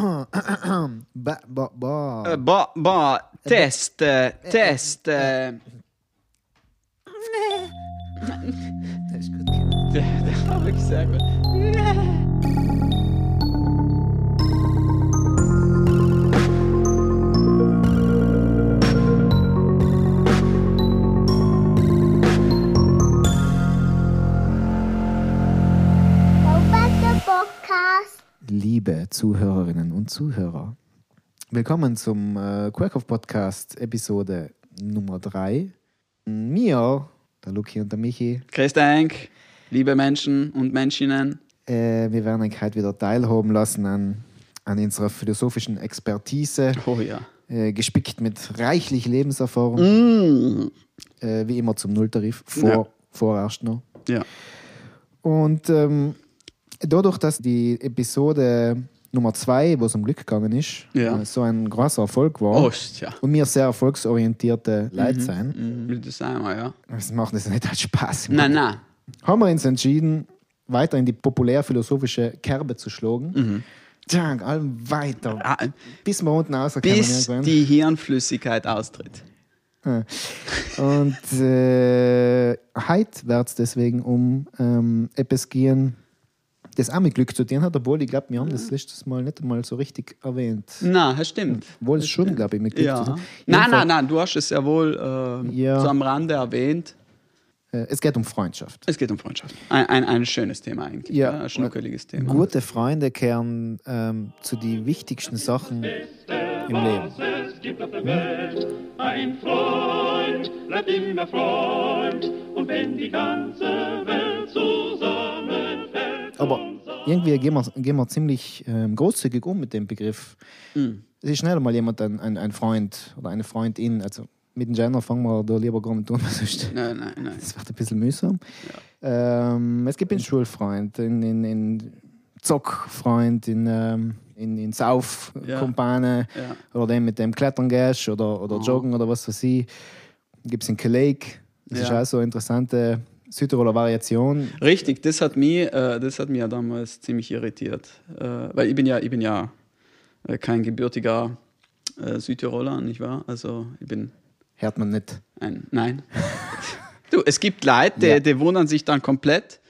ba, ba, ba. Eh, ba, ba. Test, eh, test eh. Det, det har ikke sett. Liebe Zuhörerinnen und Zuhörer, willkommen zum äh, Quakehoff Podcast Episode Nummer 3. Mir, der Luki und der Michi, Grüß Dank, liebe Menschen und Menschinnen. äh, wir werden euch heute wieder teilhaben lassen an, an unserer philosophischen Expertise, Oh ja. äh, gespickt mit reichlich Lebenserfahrung, Mm. äh, wie immer zum Nulltarif, vor, Ja. vorerst noch. Ja. Und ähm, dadurch, dass die Episode Nummer 2, wo es um Glück gegangen ist, Ja. äh, so ein großer Erfolg war, Oh, ja. und wir sehr erfolgsorientierte Leute sind, Mhm, das ja. das macht das nicht als Spaß. Nein, nein. Haben wir uns entschieden, weiter in die populärphilosophische Kerbe zu schlagen. Mhm. Allem weiter. Ah, Bis wir unten rauskommen. Bis irgendwann. die Hirnflüssigkeit austritt. Und äh, heute wird es deswegen um ähm, etwas gehen, das auch mit Glück zu tun hat, obwohl ich glaube, wir haben das letztes Mal nicht einmal so richtig erwähnt. Na, das stimmt. Obwohl es schon, glaube ich, mit Glück zu Ja. tun Nein, Jedenfalls, nein, nein, du hast es ja wohl äh, Ja. so am Rande erwähnt. Äh, es geht um Freundschaft. Es geht um Freundschaft. Ein, ein, ein schönes Thema eigentlich. Ja. Ja. Ein schnuckeliges Thema. Gute Freunde kehren ähm, zu den wichtigsten Sachen im Leben. es gibt auf der Welt. Ein Freund bleibt immer Freund. Und wenn die ganze Welt zusammenfällt. Aber irgendwie gehen wir, gehen wir ziemlich ähm, großzügig um mit dem Begriff. Mhm. Es ist schneller mal jemand ein, ein, ein Freund oder eine Freundin. Also mit dem Gender fangen wir da lieber gar nicht an, sonst Nein, nein, nein. das wird ein bisschen mühsam. Ähm, es gibt einen Schulfreund, einen, einen, einen Zockfreund, in, ähm, in, in Saufkumpane Ja. oder den mit dem Klettern gehst oder, oder Joggen oder was weiß ich. Gibt es in Kollege. Das ist Ja. auch so eine interessante Südtiroler Variation. Richtig, das hat mich, äh, das hat mich ja damals ziemlich irritiert. Äh, weil ich bin ja, ich bin ja äh, kein gebürtiger äh, Südtiroler, nicht wahr? Also ich bin Hört man nicht. ein. Nein. du, es gibt Leute, die, Ja. die wundern sich dann komplett.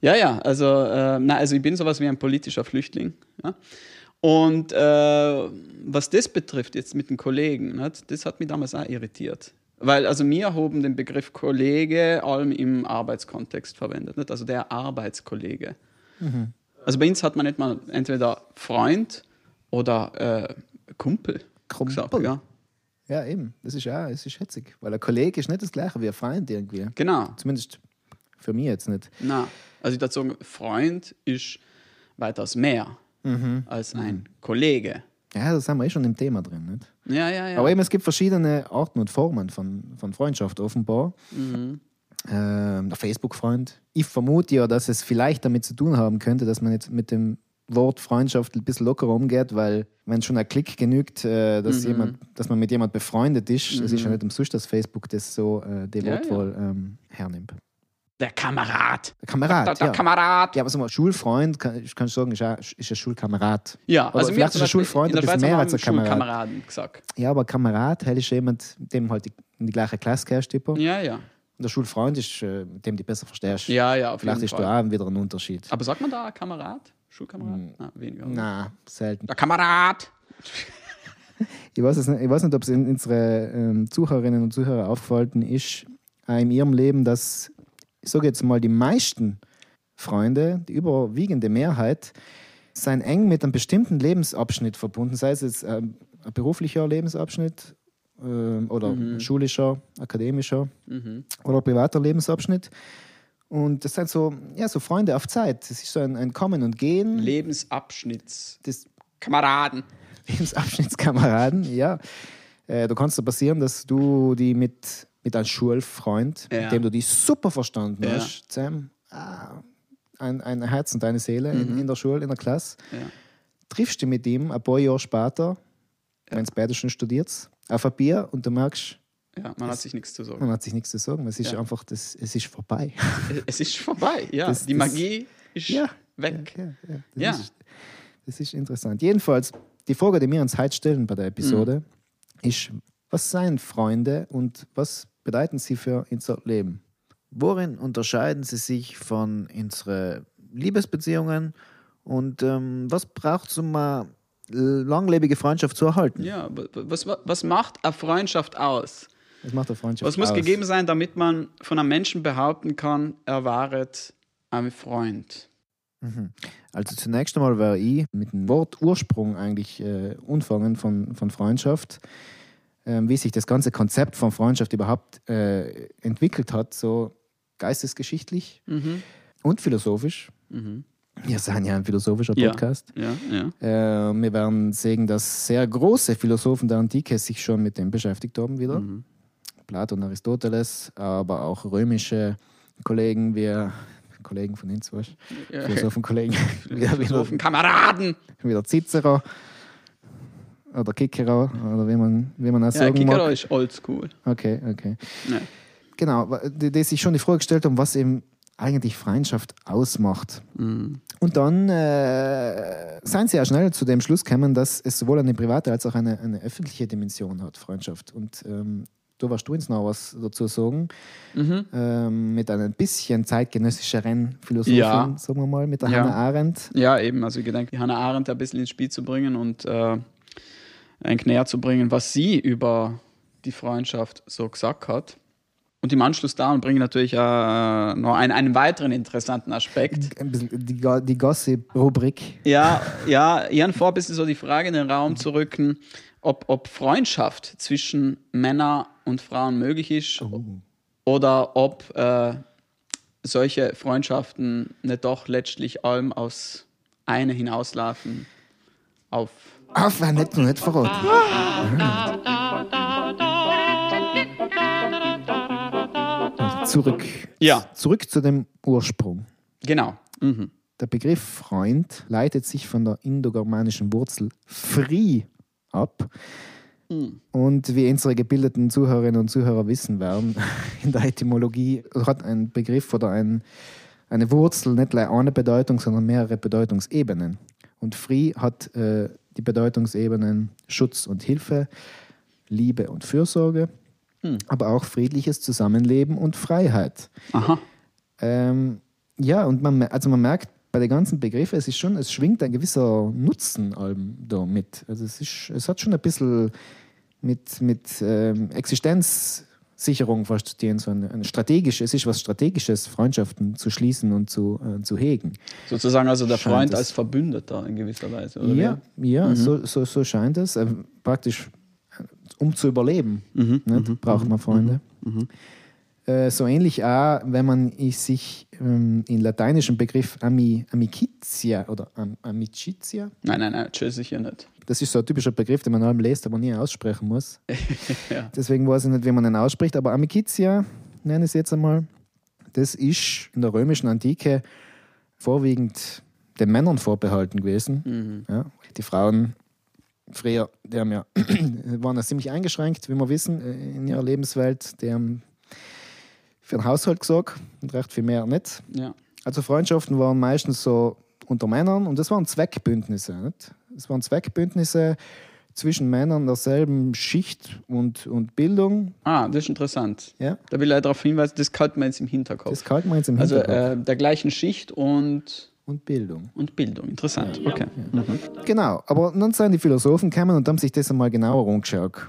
Ja, ja, also, äh, na, also ich bin sowas wie ein politischer Flüchtling. Ja? Und äh, was das betrifft, jetzt mit den Kollegen, nicht, das hat mich damals auch irritiert. Weil also wir haben den Begriff Kollege allem im Arbeitskontext verwendet, nicht? also der Arbeitskollege. Also bei uns hat man nicht mal entweder Freund oder äh, Kumpel. Kumpel. Gesagt, ja. Ja, eben. Das ist ja, es ist hetzig. Weil ein Kollege ist nicht das gleiche wie ein Freund irgendwie. Genau. Zumindest für mich jetzt nicht. Na, also ich würde sagen, Freund ist weitaus mehr als ein Kollege. Ja, da sind wir eh schon im Thema drin. Nicht? Ja, ja, ja. Aber eben, es gibt verschiedene Arten und Formen von, von Freundschaft offenbar. Ähm, der Facebook-Freund. Ich vermute ja, dass es vielleicht damit zu tun haben könnte, dass man jetzt mit dem Wort Freundschaft ein bisschen lockerer umgeht, weil wenn schon ein Klick genügt, äh, dass, jemand, dass man mit jemand befreundet ist, es ist ja nicht umsonst, dass Facebook das so äh, die Ja, Wortwahl Ähm, hernimmt. Der Kamerad. Der Kamerad, Der, der ja. Kamerad. Ja, aber so mal, Schulfreund, kann, ich kann sagen, ist ein, ist ein Schulkamerad. Ja, Oder also vielleicht wir ist ein Schulfreund in ein bisschen mehr als ein Kamerad. Schulkameraden gesagt. Ja, aber Kamerad, hell ist jemand, dem halt die, in die gleiche Klasse gehst. Ja, ja. Und der Schulfreund ist, äh, mit dem du besser verstehst. Ja, ja, auf Vielleicht jeden ist Fall. da auch wieder ein Unterschied. Aber sagt man da Kamerad? Schulkamerad? Na, weniger. oder? Na, selten. Der Kamerad. Ich weiß, nicht, ich weiß nicht, ob es in unsere ähm, Zuhörerinnen und Zuhörer aufgefallen ist, in ihrem Leben, dass, ich sage jetzt mal, die meisten Freunde, die überwiegende Mehrheit, sind eng mit einem bestimmten Lebensabschnitt verbunden, sei es jetzt ähm, ein beruflicher Lebensabschnitt ähm, oder ein schulischer, akademischer oder privater Lebensabschnitt. Und das sind so, ja, so Freunde auf Zeit. Das ist so ein, ein Kommen und Gehen. Lebensabschnitts. Das Kameraden. Lebensabschnittskameraden, ja. Äh, da kann es dir passieren, dass du die mit, mit einem Schulfreund, Ja. mit dem du die super verstanden Ja. hast, zusammen, ah, ein, ein Herz und eine Seele in, in der Schule, in der Klasse, Mhm. Ja. triffst du mit ihm ein paar Jahre später, wenn es beide schon studiert, auf ein Bier und du merkst, Ja, man hat sich nichts zu sagen. man hat sich nichts zu sagen. Es ist Ja. einfach, das, es ist vorbei. Es ist vorbei, ja. Das- Die das- Magie ist Ja. weg. Ja, ja, Das, Ja. Ist, Das ist interessant. Jedenfalls, die Frage, die wir uns heute stellen bei der Episode, ist, was seien Freunde und was bedeuten sie für unser Leben? Worin unterscheiden sie sich von unseren Liebesbeziehungen und ähm, was braucht es, um eine langlebige Freundschaft zu erhalten? Ja, wa- wa- was, wa- was macht eine Freundschaft aus? Was macht der Freundschaft Was muss aus? gegeben sein, damit man von einem Menschen behaupten kann, er waret ein Freund? Also zunächst einmal wäre ich mit dem Wort Ursprung eigentlich äh, anfangen von, von Freundschaft, wie sich das ganze Konzept von Freundschaft überhaupt äh, entwickelt hat, so geistesgeschichtlich und philosophisch. Wir sind ja ein philosophischer Ja. Podcast. Ja, ja. Äh, wir werden sehen, dass sehr große Philosophen der Antike sich schon mit dem beschäftigt haben wieder. Platon, Aristoteles, aber auch römische Kollegen wie Kollegen von uns, weißt? Ja. Philosophenkollegen, wie, wie, Philosophen, Kameraden! wie der Cicero oder Kikero oder wie man, wie man das Ja, sagen Kikero mag. ist oldschool. Okay, okay. Ja. Genau, die sich schon die Frage gestellt haben, was eben eigentlich Freundschaft ausmacht. Mhm. Und dann äh, seien sie ja schnell zu dem Schluss gekommen, dass es sowohl eine private als auch eine, eine öffentliche Dimension hat, Freundschaft. Und ähm, da wirst du uns noch was dazu sagen, Mhm. ähm, mit einer bisschen zeitgenössischeren Philosophin, Ja. sagen wir mal, mit der Ja. Hannah Arendt. Ja, eben. Also ich denke, die Hannah Arendt ein bisschen ins Spiel zu bringen und äh, ein näher zu bringen, was sie über die Freundschaft so gesagt hat. Und im Anschluss daran bringe ich natürlich äh, noch einen, einen weiteren interessanten Aspekt. Ein bisschen die, die Gossip-Rubrik. Ja, ja, ihren vor ein bisschen so die Frage in den Raum zu rücken, ob, ob Freundschaft zwischen Männern und Frauen möglich ist oder ob äh, solche Freundschaften nicht doch letztlich allem aus eine hinauslaufen auf Auf, wer nicht noch nicht verraten. Zurück. Ja. Zurück zu dem Ursprung. genau. Mhm. Der Begriff Freund leitet sich von der indogermanischen Wurzel fri ab. Und wie unsere gebildeten Zuhörerinnen und Zuhörer wissen werden, in der Etymologie hat ein Begriff oder ein, eine Wurzel nicht gleich eine Bedeutung, sondern mehrere Bedeutungsebenen. Und Fri hat äh, die Bedeutungsebenen Schutz und Hilfe, Liebe und Fürsorge, aber auch friedliches Zusammenleben und Freiheit. Aha. Ähm, ja, und man, also man merkt bei den ganzen Begriffen, es ist schon, es schwingt ein gewisser Nutzen allem da mit. Also es, ist, es hat schon ein bisschen mit, mit ähm, Existenzsicherung fast zu tun, so ein, ein strategisch, es ist was Strategisches, Freundschaften zu schließen und zu, äh, zu hegen. Sozusagen also der Scheint Freund es. als Verbündeter in gewisser Weise, oder? Ja, ja so, so, so scheint es. Äh, praktisch, äh, um zu überleben, nicht, braucht man Freunde. Äh, so ähnlich auch, wenn man ich sich ähm, in lateinischem Begriff ami, amicitia oder am, amicitia, Nein, nein, nein, tschüss, sicher nicht. Das ist so ein typischer Begriff, den man allem liest, aber nie aussprechen muss. Ja. Deswegen weiß ich nicht, wie man ihn ausspricht, aber amicitia, nenne ich es jetzt einmal, das ist in der römischen Antike vorwiegend den Männern vorbehalten gewesen. Ja, die Frauen früher, die haben ja, waren ja ziemlich eingeschränkt, wie wir wissen, äh, in ihrer Lebenswelt. Die haben für den Haushalt gesorgt und recht viel mehr nicht. Ja. Also Freundschaften waren meistens so unter Männern und das waren Zweckbündnisse. Nicht? Das waren Zweckbündnisse zwischen Männern derselben Schicht und, und Bildung. Ah, das ist interessant. Ja, Da will ich darauf hinweisen, das kalten wir jetzt im Hinterkopf. das kalten wir jetzt im also Hinterkopf. äh, der gleichen Schicht und, und Bildung. und Bildung. Interessant. Okay. Genau, aber dann sind die Philosophen gekommen und haben sich das einmal genauer angeschaut.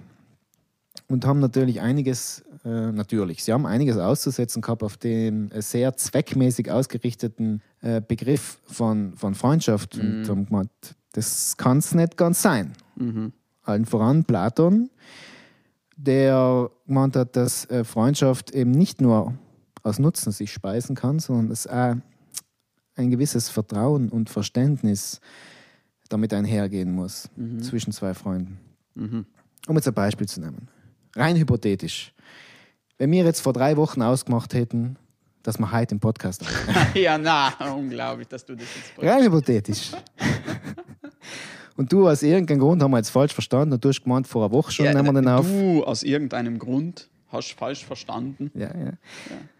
Und haben natürlich einiges, äh, natürlich, sie haben einiges auszusetzen gehabt auf den äh, sehr zweckmäßig ausgerichteten äh, Begriff von, von Freundschaft. Und haben gemeint, das kann es nicht ganz sein. Allen voran Platon, der gemeint hat, dass Freundschaft eben nicht nur aus Nutzen sich speisen kann, sondern es auch ein gewisses Vertrauen und Verständnis damit einhergehen muss zwischen zwei Freunden. Um jetzt ein Beispiel zu nehmen. Rein hypothetisch. Wenn wir jetzt vor drei Wochen ausgemacht hätten, dass wir heute im Podcast aufnehmen. ja, na, unglaublich, dass du das jetzt bringst. Rein hypothetisch. Und du aus irgendeinem Grund haben wir jetzt falsch verstanden und du hast gemeint, vor einer Woche schon Ja, nehmen wir den auf. Du aus irgendeinem Grund hast falsch verstanden. Ja, ja.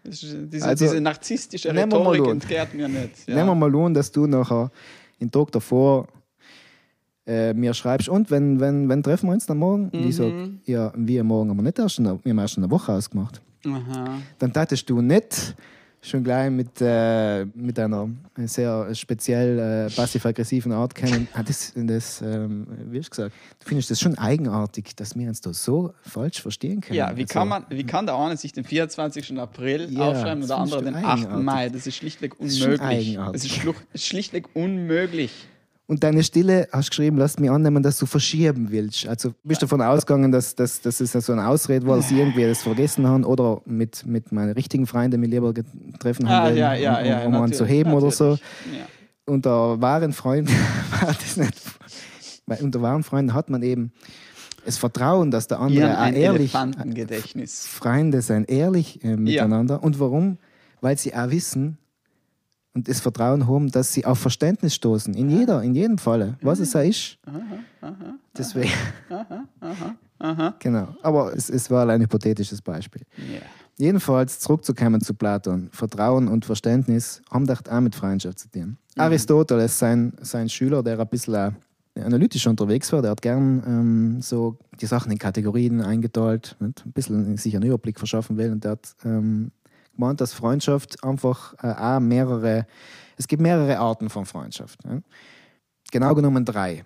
Diese, Also, diese narzisstische wir Rhetorik entgehrt mir nicht. Nehmen wir mal an, dass du nachher den Tag davor äh, mir schreibst, und wenn, wenn, wenn treffen wir uns dann morgen? Und ich sage, ja, wir morgen aber nicht erst, in der- wir haben erst in einer Woche ausgemacht. Aha. Dann tatest du nicht schon gleich mit, äh, mit einer sehr speziell äh, passiv-aggressiven Art kennen. Ah, das, das ähm, wie hast du gesagt, du findest das schon eigenartig, dass wir uns da so falsch verstehen können. Ja, wie Also, kann, man, wie kann der eine sich den 24. April Ja, aufschreiben und der das andere den du 8. eigenartig. Mai? Das ist schlichtweg unmöglich. Das ist, schluch- ist schlichtweg unmöglich. Und deine Stille hast du geschrieben, lass mich annehmen, dass du verschieben willst. Also bist du davon ausgegangen, dass, dass, dass es so eine Ausrede war, dass sie irgendwie das vergessen haben oder mit, mit meinen richtigen Freunden mich lieber haben, Ah, wollen, ja, ja, um, ja. um, um einen zu natürlich, heben oder so. Ja. unter wahren Freunden war das nicht. Weil unter wahren Freunden hat man eben das Vertrauen, dass der andere haben auch ein ehrlich. Elefantengedächtnis. Freunde sind ehrlich äh, miteinander. Und warum? Weil sie auch wissen und das Vertrauen haben, dass sie auf Verständnis stoßen. In jeder, in jedem Falle, was es auch ist. Deswegen. Genau. Aber es, es war ein hypothetisches Beispiel. Ja. Jedenfalls zurückzukommen zu Platon. Vertrauen und Verständnis haben doch auch mit Freundschaft zu tun. Aristoteles, sein, sein Schüler, der ein bisschen äh, analytisch unterwegs war, der hat gern ähm, so die Sachen in Kategorien eingeteilt, nicht? ein bisschen sich einen Überblick verschaffen will. Und der hat ähm, gemeint, dass Freundschaft einfach äh, auch mehrere, es gibt mehrere Arten von Freundschaft. Ja? Genau genommen drei.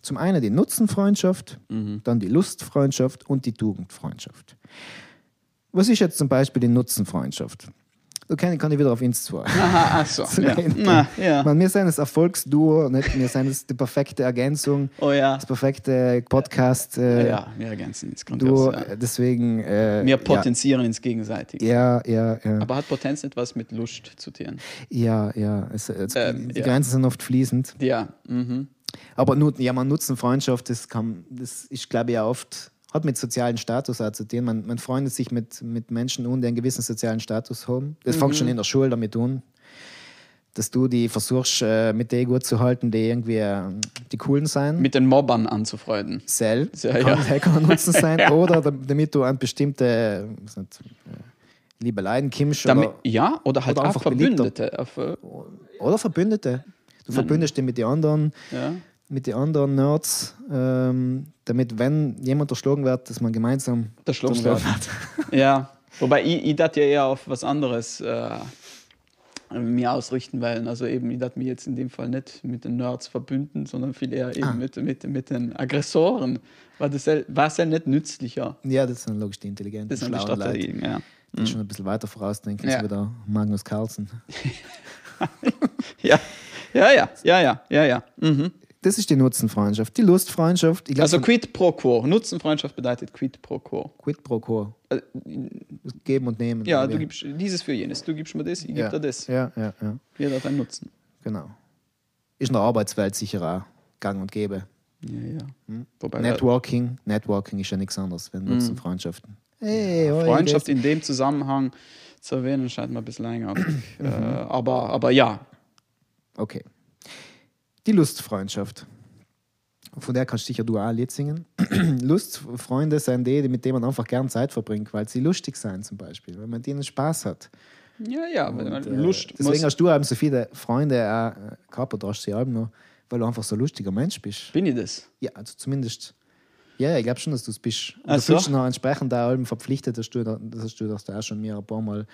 Zum einen die Nutzenfreundschaft, dann die Lustfreundschaft und die Tugendfreundschaft. Was ist jetzt zum Beispiel die Nutzenfreundschaft? Da kann, kann ich wieder auf uns zu. Aha, ach so. Ja. Na, ja. Man, wir sind das Erfolgsduo, nicht? wir sind das die perfekte Ergänzung, Oh ja. das perfekte Podcast. Ja, Äh, ja, wir ergänzen ins Du, Grandios. Ja. äh, deswegen. Äh, Wir potenzieren ins Gegenseitige. Ja, ja, ja. Aber hat Potenz etwas mit Lust zu tun? Ja, ja. Es, es, Ähm, die ja. Grenzen sind oft fließend. Ja. Mhm. Aber nur, ja, man nutzen Freundschaft, das, kann, das ist, glaube ich, auch oft, hat mit sozialen Status auch zu tun. Man, man freundet sich mit, mit Menschen um, die einen gewissen sozialen Status haben. Das fängt Mhm. schon in der Schule damit an, dass du die versuchst, äh, mit denen gut zu halten, die irgendwie äh, die Coolen sein. Mit den Mobbern anzufreunden. Sell, Ja, kann, ja. kann Nutzen sein. Oder da- damit du an bestimmte äh, nicht, Liebeleien kommst. Damit, Oder, ja, oder halt oder einfach beliebter. Verbündete. Äh, oder Verbündete. Du verbündest dich mit den anderen. ja. Mit den anderen Nerds, ähm, damit, wenn jemand erschlagen wird, dass man gemeinsam Erschlagen erschlagen wird. Ja, wobei ich, ich das ja eher auf was anderes äh, mir ausrichten wollen. Also eben, ich das mich jetzt in dem Fall nicht mit den Nerds verbünden, sondern viel eher eben Ah. mit, mit, mit den Aggressoren. Weil das ja- war es ja nicht nützlicher. Ja, das sind logisch die intelligenten, Das sind die schlauen Leute, Strategien, ja. die schon ein bisschen weiter vorausdenken, Ja. so wie der Magnus Carlsen. Ja, ja, ja, ja, ja, ja, ja. Mhm. Das ist die Nutzenfreundschaft. Die Lustfreundschaft, ich glaube, Also quid pro quo. Nutzenfreundschaft bedeutet quid pro quo. quid pro quo. Äh, Geben und nehmen. Ja, du gibst dieses für jenes, du gibst mir das, ich gebe ja. dir das. Ja, ja, ja, Jeder hat einen Nutzen. genau. Ist in der Arbeitswelt sicher auch gang und gäbe. Ja, ja. Hm? Networking, Networking ist ja nichts anderes, wenn Nutzenfreundschaften. Hey, Hm. Freundschaft in dem Zusammenhang zu erwähnen, scheint mir ein bisschen eigenartig. äh, aber, aber ja, Okay. Die Lustfreundschaft. Von der kannst sicher du auch ein Lied singen. Lustfreunde sind die, mit denen man einfach gern Zeit verbringt, weil sie lustig sind zum Beispiel, weil man mit ihnen Spaß hat. ja, ja, weil man Und, äh, Lust Deswegen hast du eben so viele Freunde auch äh, gehabt, oder hast du sie allem noch, weil du einfach so ein lustiger Mensch bist. bin ich das. Ja, also zumindest. Ja, ich glaube schon, dass du es bist. Und Ach du so. fühlst dich noch entsprechend auch allem verpflichtet, dass du, das hast du das auch schon mir ein paar Mal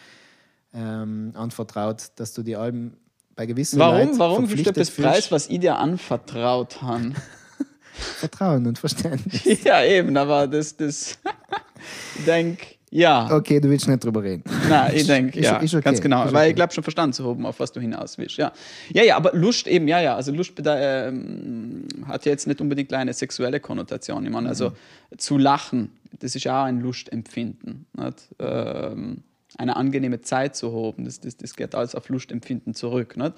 ähm, anvertraut, dass du die Alben bei gewissen Warum, Leuten warum verpflichtet das. Preis, was ich dir anvertraut habe? Vertrauen und Verständnis. ja, eben, aber das, das, ich denke, ja. Okay, du willst nicht drüber reden. Nein, ich denke, ja, ist okay, ganz genau. ist Weil okay. ich glaube schon verstanden zu haben, auf was du hinaus willst. Ja, ja, ja aber Lust eben, ja, ja. Also Lust ähm, hat ja jetzt nicht unbedingt eine sexuelle Konnotation. Ich meine, also Mhm. zu lachen, das ist ja auch ein Lustempfinden. Ähm, eine angenehme Zeit zu haben, das, das, das geht alles auf Lustempfinden zurück. Nicht?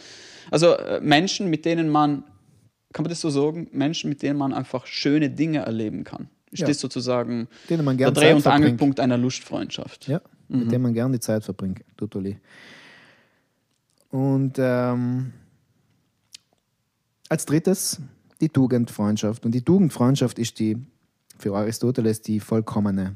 Also äh, Menschen, mit denen man, kann man das so sagen, Menschen, mit denen man einfach schöne Dinge erleben kann. Ist Ja. das sozusagen der Dreh- Zeit und. Angelpunkt einer Lustfreundschaft? Ja, Mhm. mit dem man gern die Zeit verbringt. Totally. Und ähm, als drittes die Tugendfreundschaft. Und die Tugendfreundschaft ist die für Aristoteles die vollkommene,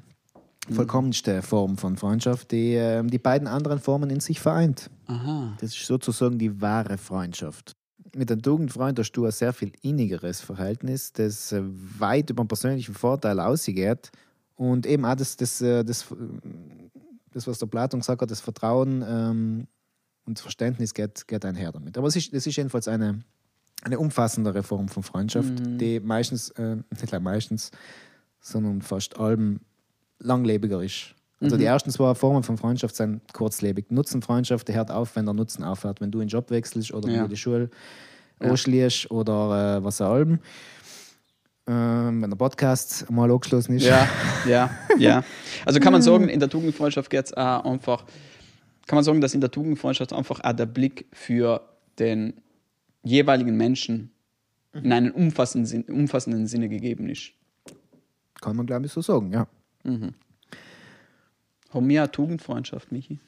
vollkommenste Form von Freundschaft, die ähm, die beiden anderen Formen in sich vereint. Aha. Das ist sozusagen die wahre Freundschaft. mit einem Tugendfreund hast du ein sehr viel innigeres Verhältnis, das äh, weit über den persönlichen Vorteil ausgeht. Und eben auch das, das, äh, das, äh, das was der Platon gesagt hat, das Vertrauen ähm, und das Verständnis geht, geht einher damit. Aber es ist, es ist jedenfalls eine, eine umfassendere Form von Freundschaft, die meistens, äh, nicht meistens, sondern fast allem langlebiger ist. Also die ersten zwei Formen von Freundschaft sind kurzlebig. Nutzenfreundschaft, der hört auf, wenn der Nutzen aufhört. Wenn du in den Job wechselst oder Ja. die Schule anschließt oder äh, was auch allem. Ähm, wenn der Podcast mal angeschlossen ist. Ja, ja, ja. Also kann man sagen, in der Tugendfreundschaft geht es auch einfach, kann man sagen, dass in der Tugendfreundschaft einfach auch der Blick für den jeweiligen Menschen in einem umfassenden, umfassenden Sinne gegeben ist. Kann man, glaube ich, so sagen, ja. Haben wir eine Tugendfreundschaft, Michi?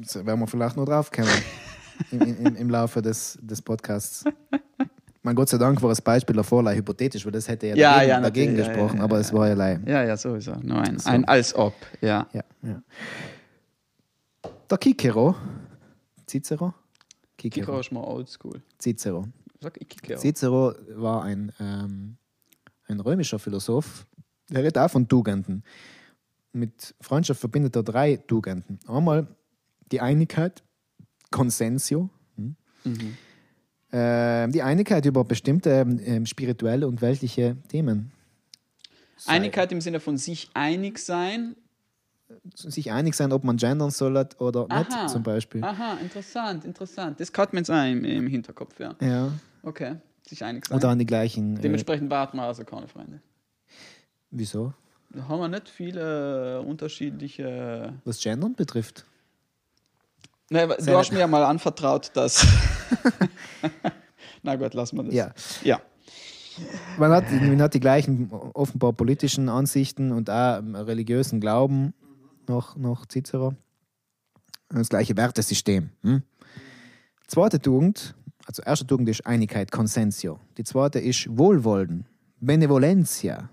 Das werden wir vielleicht noch drauf kommen im, im, im Laufe des, des Podcasts. Mein Gott sei Dank war das Beispiel davor leider hypothetisch, weil das hätte ja, Ja, dagegen, ja, dagegen gesprochen, ja, aber es war ja leider. Ja, ja, sowieso. Nur ein, ein als ob, ja. Ja, ja. Der Cicero. Cicero? Kiko Cicero. ist mal oldschool. Cicero. Sag ich Kiko. Cicero war ein, ähm, ein römischer Philosoph. Der redet auch von Tugenden. Mit Freundschaft verbindet er drei Tugenden. Einmal die Einigkeit, Consensio. Hm? Ähm, die Einigkeit über bestimmte ähm, spirituelle und weltliche Themen. Einigkeit im Sinne von sich einig sein. Sich einig sein, ob man gendern soll oder Aha. nicht, zum Beispiel. Aha, interessant, interessant. Das hat man jetzt auch im, im Hinterkopf, ja. Ja. Okay, sich einig sein. Oder an die gleichen. Äh, Dementsprechend warten wir also keine Freunde. wieso? Da haben wir nicht viele unterschiedliche. Was Gendern betrifft. Ne, du hast mir ja mal anvertraut, dass. Na gut, lassen wir das. Ja. Ja. Man hat, man hat die gleichen offenbar politischen Ansichten und auch religiösen Glauben noch, noch Cicero. Das gleiche Wertesystem. Hm? Zweite Tugend, also erste Tugend ist Einigkeit, Consensio. Die zweite ist Wohlwollen, Benevolentia.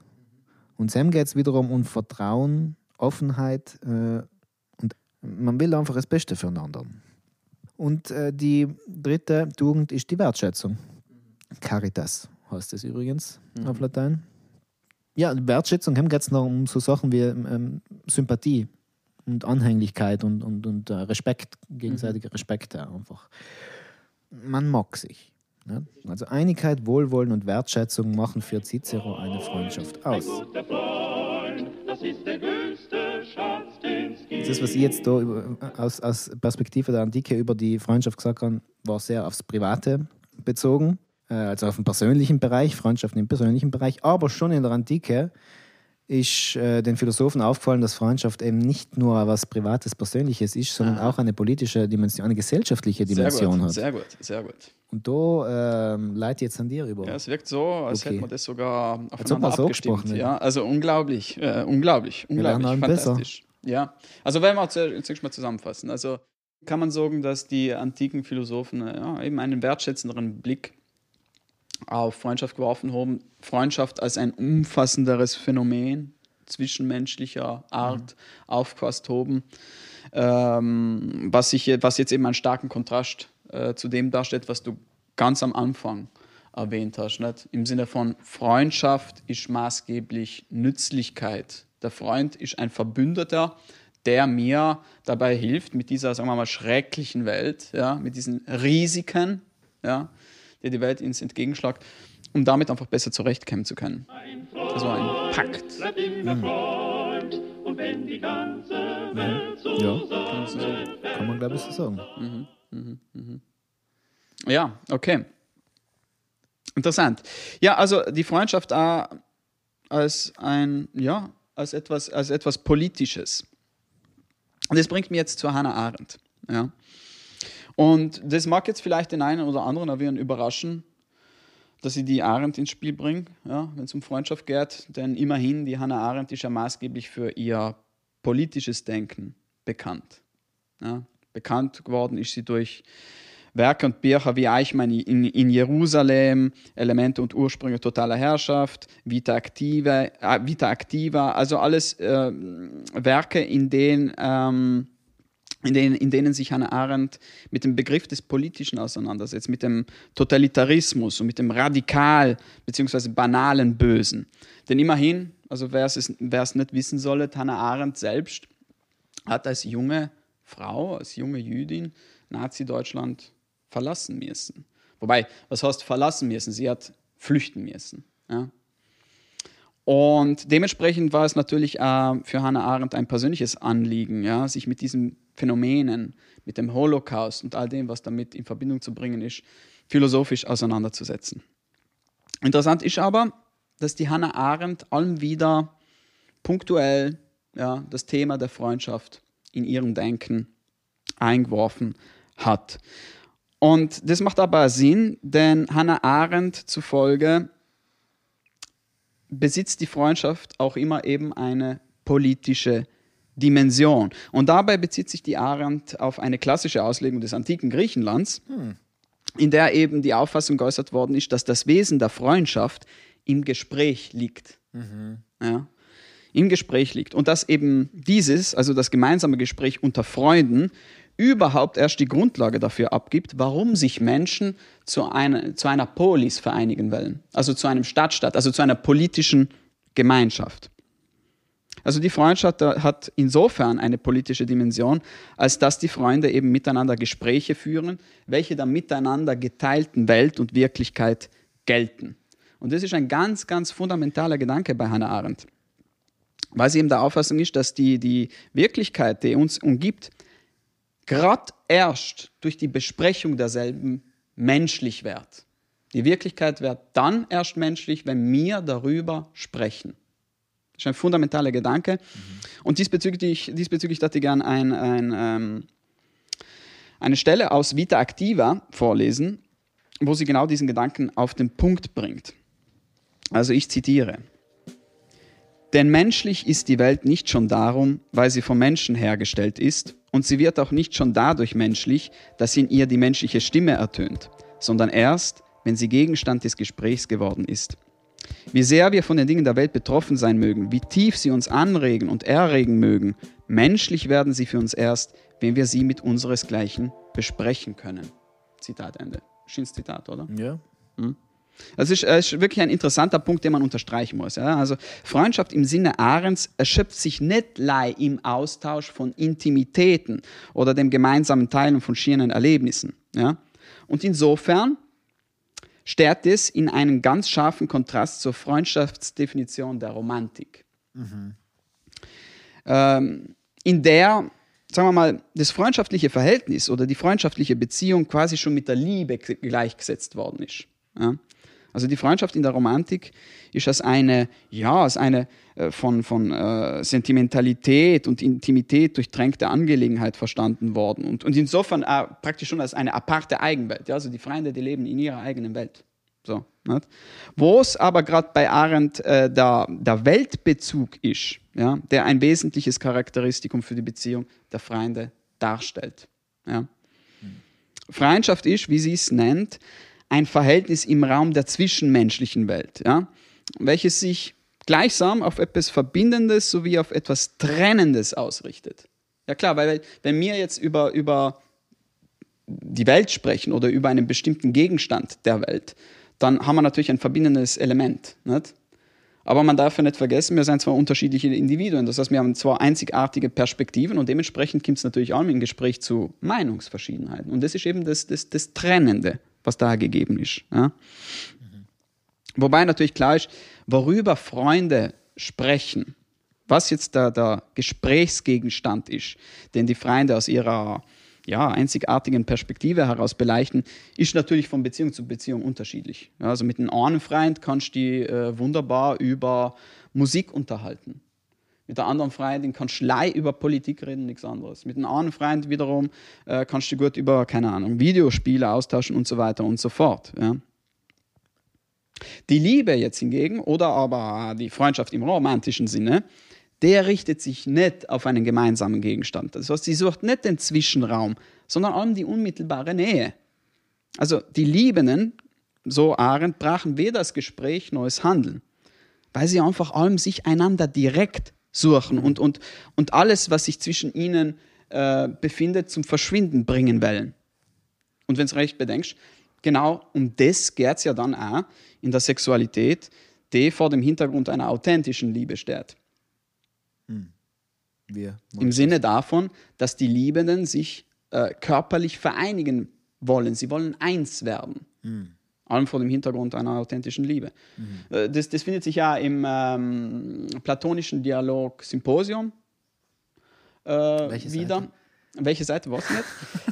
Und Sam geht es wiederum um Vertrauen, Offenheit äh, und man will einfach das Beste füreinander. Und äh, die dritte Tugend ist die Wertschätzung. Caritas heißt es übrigens auf Latein. Ja, Wertschätzung geht es noch um so Sachen wie ähm, Sympathie und Anhänglichkeit und, und, und äh, Respekt, gegenseitiger Respekt auch einfach. Man mag sich. Ne? Also Einigkeit, Wohlwollen und Wertschätzung machen für Cicero eine Freundschaft aus. Das was ich jetzt da aus, aus Perspektive der Antike über die Freundschaft gesagt habe, war sehr aufs Private bezogen, äh, also auf den persönlichen Bereich, Freundschaften im persönlichen Bereich. Aber schon in der Antike ist äh, den Philosophen aufgefallen, dass Freundschaft eben nicht nur was Privates, Persönliches ist, sondern auch eine politische Dimension, eine gesellschaftliche Sehr Dimension gut, hat. sehr gut, sehr gut. Und da ähm, leite jetzt an dir über. Ja, es wirkt so, als Okay. hätten wir das sogar aufeinander so abgestimmt. gesprochen hätten. Ja, also unglaublich, äh, unglaublich, unglaublich, allem besser. fantastisch. Ja, also wenn wir zuerst zuerst mal zusammenfassen, also kann man sagen, dass die antiken Philosophen äh, ja, eben einen wertschätzenderen Blick auf Freundschaft geworfen haben. Freundschaft als ein umfassenderes Phänomen zwischenmenschlicher Art aufgefasst haben, ähm, was, sich, was jetzt eben einen starken Kontrast äh, zu dem darstellt, was du ganz am Anfang erwähnt hast. Nicht? Im Sinne von Freundschaft ist maßgeblich Nützlichkeit. Der Freund ist ein Verbündeter, der mir dabei hilft, mit dieser, sagen wir mal, schrecklichen Welt, ja, mit diesen Risiken, ja, die die Welt uns entgegenschlägt, um damit einfach besser zurechtkommen zu können. Also ein Pakt. Ganze Welt zusammenfällt. Kann man, glaube ich, so sagen. Ja, okay. Interessant. Ja, also die Freundschaft auch als ein, ja, als etwas, als etwas Politisches. Und das bringt mich jetzt zu Hannah Arendt. Ja. Und das mag jetzt vielleicht den einen oder anderen erwähnen überraschen, dass ich die Arendt ins Spiel bringe, ja, wenn es um Freundschaft geht. Denn immerhin, die Hannah Arendt ist ja maßgeblich für ihr politisches Denken bekannt. Ja. Bekannt geworden ist sie durch Werke und Bücher wie Eichmann in, in Jerusalem, Elemente und Ursprünge totaler Herrschaft, Vita Activa, äh, Vita Activa also alles äh, Werke, in denen ähm, in denen, in denen sich Hannah Arendt mit dem Begriff des Politischen auseinandersetzt, mit dem Totalitarismus und mit dem radikal bzw. banalen Bösen. Denn immerhin, also wer es, wer es nicht wissen solle, Hannah Arendt selbst hat als junge Frau, als junge Jüdin Nazi-Deutschland verlassen müssen. Wobei, was heißt verlassen müssen? Sie hat flüchten müssen. Ja? Und dementsprechend war es natürlich äh, für Hannah Arendt ein persönliches Anliegen, ja, sich mit diesen Phänomenen, mit dem Holocaust und all dem, was damit in Verbindung zu bringen ist, philosophisch auseinanderzusetzen. Interessant ist aber, dass die Hannah Arendt allem wieder punktuell ja, das Thema der Freundschaft in ihrem Denken eingeworfen hat. Und das macht aber Sinn, denn Hannah Arendt zufolge besitzt die Freundschaft auch immer eben eine politische Dimension. Und dabei bezieht sich die Arendt auf eine klassische Auslegung des antiken Griechenlands, hm. in der eben die Auffassung geäußert worden ist, dass das Wesen der Freundschaft im Gespräch liegt. Mhm. Ja, Im Gespräch liegt. Und dass eben dieses, also das gemeinsame Gespräch unter Freunden, überhaupt erst die Grundlage dafür abgibt, warum sich Menschen zu einer, zu einer Polis vereinigen wollen, also zu einem Stadtstaat, also zu einer politischen Gemeinschaft. Also die Freundschaft hat insofern eine politische Dimension, als dass die Freunde eben miteinander Gespräche führen, welche der miteinander geteilten Welt und Wirklichkeit gelten. Und das ist ein ganz, ganz fundamentaler Gedanke bei Hannah Arendt, weil sie eben der Auffassung ist, dass die, die Wirklichkeit, die uns umgibt, gerade erst durch die Besprechung derselben menschlich wird. Die Wirklichkeit wird dann erst menschlich, wenn wir darüber sprechen. Das ist ein fundamentaler Gedanke. Mhm. Und diesbezüglich, diesbezüglich dachte ich gerne ein, ein, ähm, eine Stelle aus Vita Activa vorlesen, wo sie genau diesen Gedanken auf den Punkt bringt. Also ich zitiere. Denn menschlich ist die Welt nicht schon darum, weil sie vom Menschen hergestellt ist, und sie wird auch nicht schon dadurch menschlich, dass in ihr die menschliche Stimme ertönt, sondern erst, wenn sie Gegenstand des Gesprächs geworden ist. Wie sehr wir von den Dingen der Welt betroffen sein mögen, wie tief sie uns anregen und erregen mögen, menschlich werden sie für uns erst, wenn wir sie mit unseresgleichen besprechen können. Zitat Ende. Schönes Zitat, oder? Ja. Hm? Das ist, das ist, wirklich ein interessanter Punkt, den man unterstreichen muss. Ja? Also Freundschaft im Sinne Ahrens erschöpft sich nicht im Austausch von Intimitäten oder dem gemeinsamen Teilen von schieren Erlebnissen. Ja? Und insofern steht es in einem ganz scharfen Kontrast zur Freundschaftsdefinition der Romantik. Mhm. Ähm, in der, sagen wir mal, das freundschaftliche Verhältnis oder die freundschaftliche Beziehung quasi schon mit der Liebe gleichgesetzt worden ist. Ja? Also die Freundschaft in der Romantik ist als eine, ja, als eine äh, von, von äh, Sentimentalität und Intimität durchtränkte Angelegenheit verstanden worden und, und insofern äh, praktisch schon als eine aparte Eigenwelt. Ja? Also die Freunde, die leben in ihrer eigenen Welt. So, Wo es aber gerade bei Arendt äh, der, der Weltbezug ist, ja, der ein wesentliches Charakteristikum für die Beziehung der Freunde darstellt. Ja. Freundschaft ist, wie sie es nennt, ein Verhältnis im Raum der zwischenmenschlichen Welt, ja, welches sich gleichsam auf etwas Verbindendes sowie auf etwas Trennendes ausrichtet. Ja klar, weil wenn wir jetzt über, über die Welt sprechen oder über einen bestimmten Gegenstand der Welt, dann haben wir natürlich ein verbindendes Element. Nicht? Aber man darf ja nicht vergessen, wir sind zwar unterschiedliche Individuen, das heißt, wir haben zwar einzigartige Perspektiven und dementsprechend kommt es natürlich auch im Gespräch zu Meinungsverschiedenheiten. Und das ist eben das, das, das Trennende was da gegeben ist. Ja? Mhm. Wobei natürlich klar ist, worüber Freunde sprechen, was jetzt der, der Gesprächsgegenstand ist, den die Freunde aus ihrer ja, einzigartigen Perspektive heraus beleuchten, ist natürlich von Beziehung zu Beziehung unterschiedlich. Ja, also mit einem einen Freund kannst du dich äh, wunderbar über Musik unterhalten. Mit der anderen Freundin kannst du lei über Politik reden, nichts anderes. Mit einem anderen Freund wiederum äh, kannst du gut über, keine Ahnung, Videospiele austauschen und so weiter und so fort. Ja. Die Liebe jetzt hingegen oder aber die Freundschaft im romantischen Sinne, der richtet sich nicht auf einen gemeinsamen Gegenstand. Das heißt, sie sucht nicht den Zwischenraum, sondern allem die unmittelbare Nähe. Also die Liebenden, so Arendt, brachen weder das Gespräch noch das Handeln, weil sie einfach allem sich einander direkt suchen und, und, und alles, was sich zwischen ihnen äh, befindet, zum Verschwinden bringen wollen. Und wenn du recht bedenkst, genau um das geht es ja dann auch in der Sexualität, die vor dem Hintergrund einer authentischen Liebe steht. Wir. Im Sinne davon, dass die Liebenden sich äh, körperlich vereinigen wollen. Sie wollen eins werden. Allem vor dem Hintergrund einer authentischen Liebe. Äh, Das, das findet sich ja im ähm, platonischen Dialog Symposium äh, Welche wieder. Seite? Welche Seite weiß ich nicht.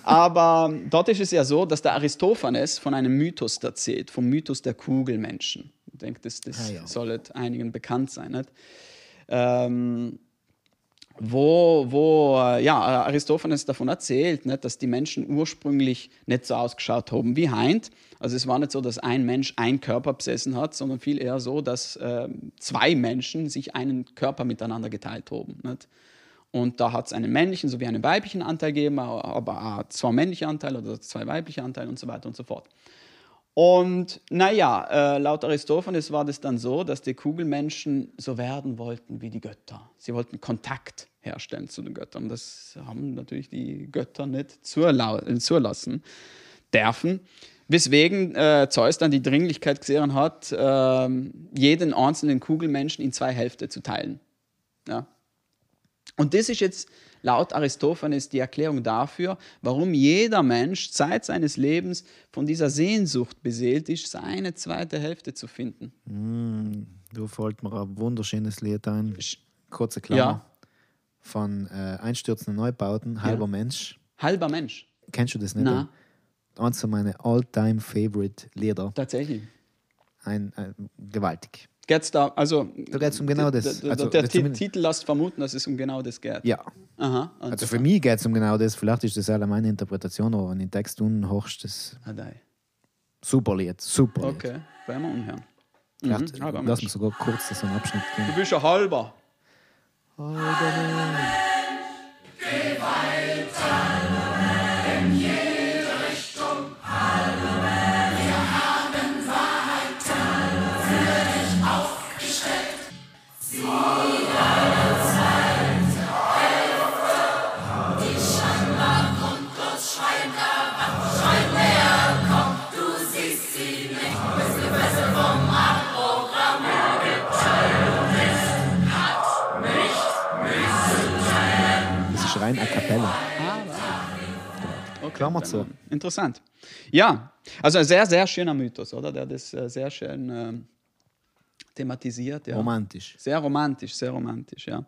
Aber dort ist es ja so, dass der Aristophanes von einem Mythos erzählt, vom Mythos der Kugelmenschen. Ich denke, das, das Ah, ja. sollte einigen bekannt sein. Nicht? Ähm, wo, wo äh, ja, Aristophanes davon erzählt, nicht, dass die Menschen ursprünglich nicht so ausgeschaut haben wie Heint. Also es war nicht so, dass ein Mensch einen Körper besessen hat, sondern viel eher so, dass ähm, zwei Menschen sich einen Körper miteinander geteilt haben. Nicht? Und da hat es einen männlichen sowie einen weiblichen Anteil gegeben, aber auch zwei männliche Anteile oder zwei weibliche Anteile und so weiter und so fort. Und naja, äh, laut Aristophanes war das dann so, dass die Kugelmenschen so werden wollten wie die Götter. Sie wollten Kontakt herstellen zu den Göttern. Das haben natürlich die Götter nicht äh, zulassen dürfen. Weswegen äh, Zeus dann die Dringlichkeit gesehen hat, ähm, jeden einzelnen Kugelmenschen in zwei Hälfte zu teilen. Ja. Und das ist jetzt laut Aristophanes die Erklärung dafür, warum jeder Mensch Zeit seines Lebens von dieser Sehnsucht beseelt ist, seine zweite Hälfte zu finden. Da fällt mir ein wunderschönes Lied ein. Kurze Klammer. Ja. Von äh, Einstürzenden Neubauten, Halber Mensch. Halber Mensch. Kennst du das nicht? Na. Eins von meinen all-time favorite Lieder. Tatsächlich. Ein, ein, gewaltig. Geht's da, also, Da geht's um genau das. Also, der das Titel lässt vermuten, dass es um genau das geht. Ja. Aha. Also für mich geht es um genau das. Vielleicht ist das alle meine Interpretation, aber wenn ich den Text unhochst, das Ah, dei. super Lied. Super Lied. Okay, werden wir umhören. Mhm, lass mir sogar kurz so einen Abschnitt gehen. Du bist ja halber. Das Klammer zu. äh, Interessant. Ja, also ein sehr, sehr schöner Mythos, oder? Der das äh, sehr schön ähm, thematisiert. Ja. Romantisch. Sehr romantisch, sehr romantisch, ja.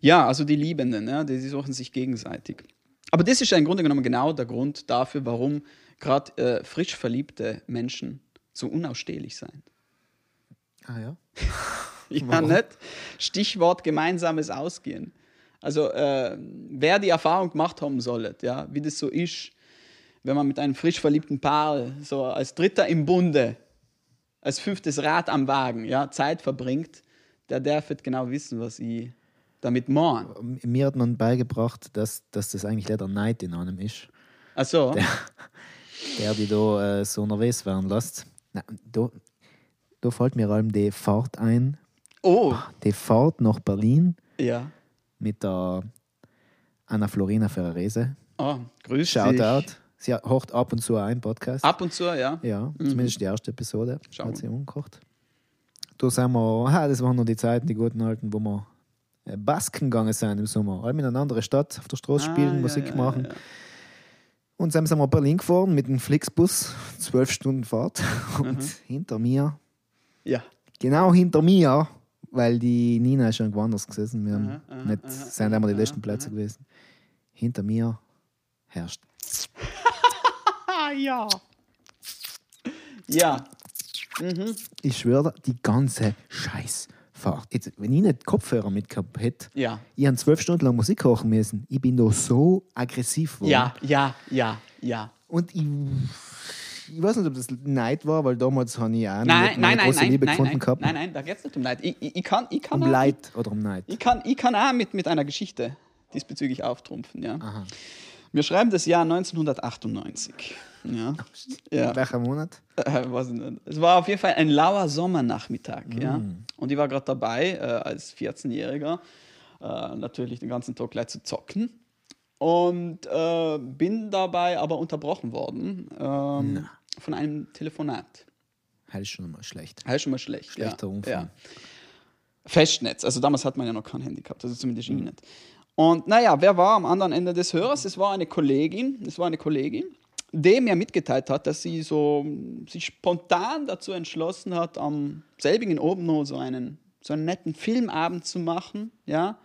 Ja, also die Liebenden, ja, die, die suchen sich gegenseitig. Aber das ist ja im Grunde genommen genau der Grund dafür, warum gerade äh, frisch verliebte Menschen so unausstehlich sind. Ah ja. Ja, nicht? Stichwort gemeinsames Ausgehen. Also, äh, wer die Erfahrung gemacht haben soll, ja, wie das so ist, wenn man mit einem frisch verliebten Paar so als Dritter im Bunde, als fünftes Rad am Wagen, ja, Zeit verbringt, der darf jetzt genau wissen, was ich damit meine. Mir hat man beigebracht, dass, dass das eigentlich leider Neid in einem ist, Achso, der die da äh, so nervös werden lässt. Na, da, da fällt mir allem die Fahrt ein, oh, die Fahrt nach Berlin ja. Mit der Anna Florina Ferrarese. Oh, grüß Shoutout. dich. Sie hört ab und zu einen Podcast. Ab und zu, ja. Ja, zumindest die erste Episode Mhm. Schau hat sie umgekocht. Da sind wir, ah, das waren noch die Zeiten, die guten alten, wo wir äh, Basken gegangen sind im Sommer. Alle in eine andere Stadt, auf der Straße Ah, spielen, ja, Musik ja, machen. ja. Und dann sind wir Berlin gefahren mit dem Flixbus, zwölf Stunden Fahrt. Und Mhm. hinter mir, Ja. genau hinter mir, weil die Nina ist schon woanders gesessen, wir haben Aha, aha, nicht, aha, sind immer die aha, letzten Plätze gewesen. Hinter mir herrscht. Ja. Ja. Ich schwöre, die ganze Scheißfahrt. Jetzt, wenn ich nicht Kopfhörer mitgehabt hätte, Ja. ich habe zwölf Stunden lang Musik kochen müssen. Ich bin da so aggressiv geworden. Ja, ja, ja, ja. Und ich, ich weiß nicht, ob das Neid war, weil damals habe ich auch Nein, nein, nein, große nein, Liebe nein, gefunden nein, gehabt. nein, nein, da geht es nicht um Leid. Ich, ich, ich, kann, ich, kann Um auch, Leid oder um Neid. Ich kann, ich kann auch mit, mit einer Geschichte diesbezüglich auftrumpfen. Ja. Wir schreiben das Jahr 1998. Ja. ja. Welcher Monat? Äh. Es war auf jeden Fall ein lauer Sommernachmittag. Ja. Mm. Und ich war gerade dabei, äh, als 14-Jähriger, äh, natürlich den ganzen Tag gleich zu zocken. und äh, bin dabei aber unterbrochen worden ähm, von einem Telefonat. Ist schon mal schlecht. Ist schon mal schlecht. Schlechter ja. Umfang. Ja. Festnetz. Also damals hat man ja noch kein Handy gehabt, also zumindest ich nicht. Und naja, wer war am anderen Ende des Hörers? Es war eine Kollegin, es war eine Kollegin, die mir mitgeteilt hat, dass sie so sich spontan dazu entschlossen hat, am selbigen oben noch so einen, so einen netten Filmabend zu machen, ja.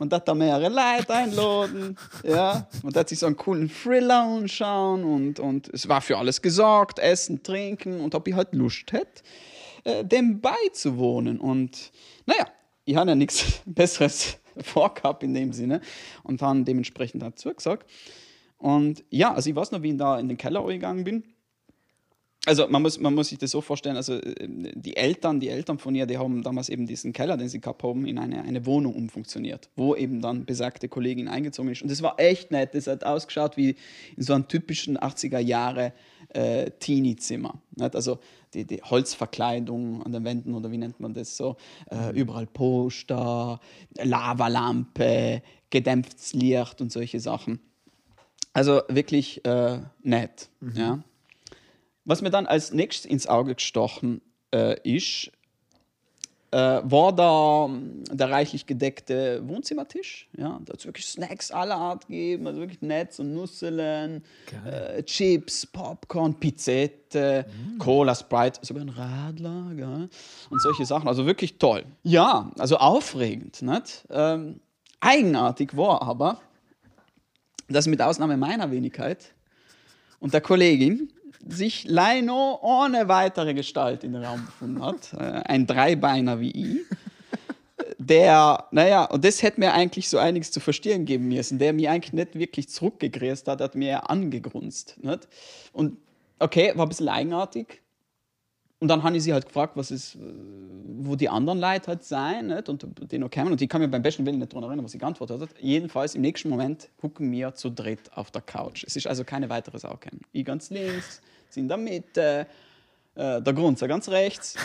Und hat da mehrere Leute einladen, ja. Und hat sich so einen coolen Thriller anschauen und, und es war für alles gesorgt, Essen, Trinken und ob ich halt Lust hätte, äh, dem beizuwohnen. Und naja, ich habe ja nichts Besseres vorgehabt in dem Sinne und dann dementsprechend dazu gesagt. Und ja, also ich weiß noch, wie ich da in den Keller gegangen bin. Also man muss, man muss sich das so vorstellen, also äh, die Eltern, die Eltern von ihr, die haben damals eben diesen Keller, den sie gehabt haben, in eine, eine Wohnung umfunktioniert, wo eben dann besagte Kollegin eingezogen ist. Und das war echt nett, das hat ausgeschaut wie in so einem typischen 80er Jahre äh, Teenie-Zimmer. Also die, die Holzverkleidung an den Wänden oder wie nennt man das so, äh, überall Poster, Lavalampe, gedämpftes Licht und solche Sachen. Also wirklich äh, nett. Ja. Was mir dann als nächstes ins Auge gestochen äh, ist, äh, war da ähm, der reichlich gedeckte Wohnzimmertisch. Ja, da hat es wirklich Snacks aller Art gegeben, also wirklich nett, so Nusseln, äh, Chips, Popcorn, Pizzette, Cola, Sprite, sogar ein Radler gell? und solche Sachen. Also wirklich toll. Ja, also aufregend. Nicht? Ähm, eigenartig war aber, dass mit Ausnahme meiner Wenigkeit und der Kollegin sich Leino ohne weitere Gestalt in den Raum befunden hat. Äh, Ein Dreibeiner wie ich. Der, naja, und das hätte mir eigentlich so einiges zu verstehen geben müssen, der mir eigentlich nicht wirklich zurückgegräßt hat, hat mir angegrunzt. Nicht? Und okay, war ein bisschen eigenartig. Und dann habe ich sie halt gefragt, was ist, wo die anderen Leute halt sein, nicht? und die noch kommen. Und ich kann mir beim besten Willen nicht daran erinnern, was sie geantwortet hat. Jedenfalls im nächsten Moment gucken wir zu dritt auf der Couch. Es ist also keine weitere Sau gekommen. Ich ganz links, sie in der Mitte, äh, der Grund ganz rechts.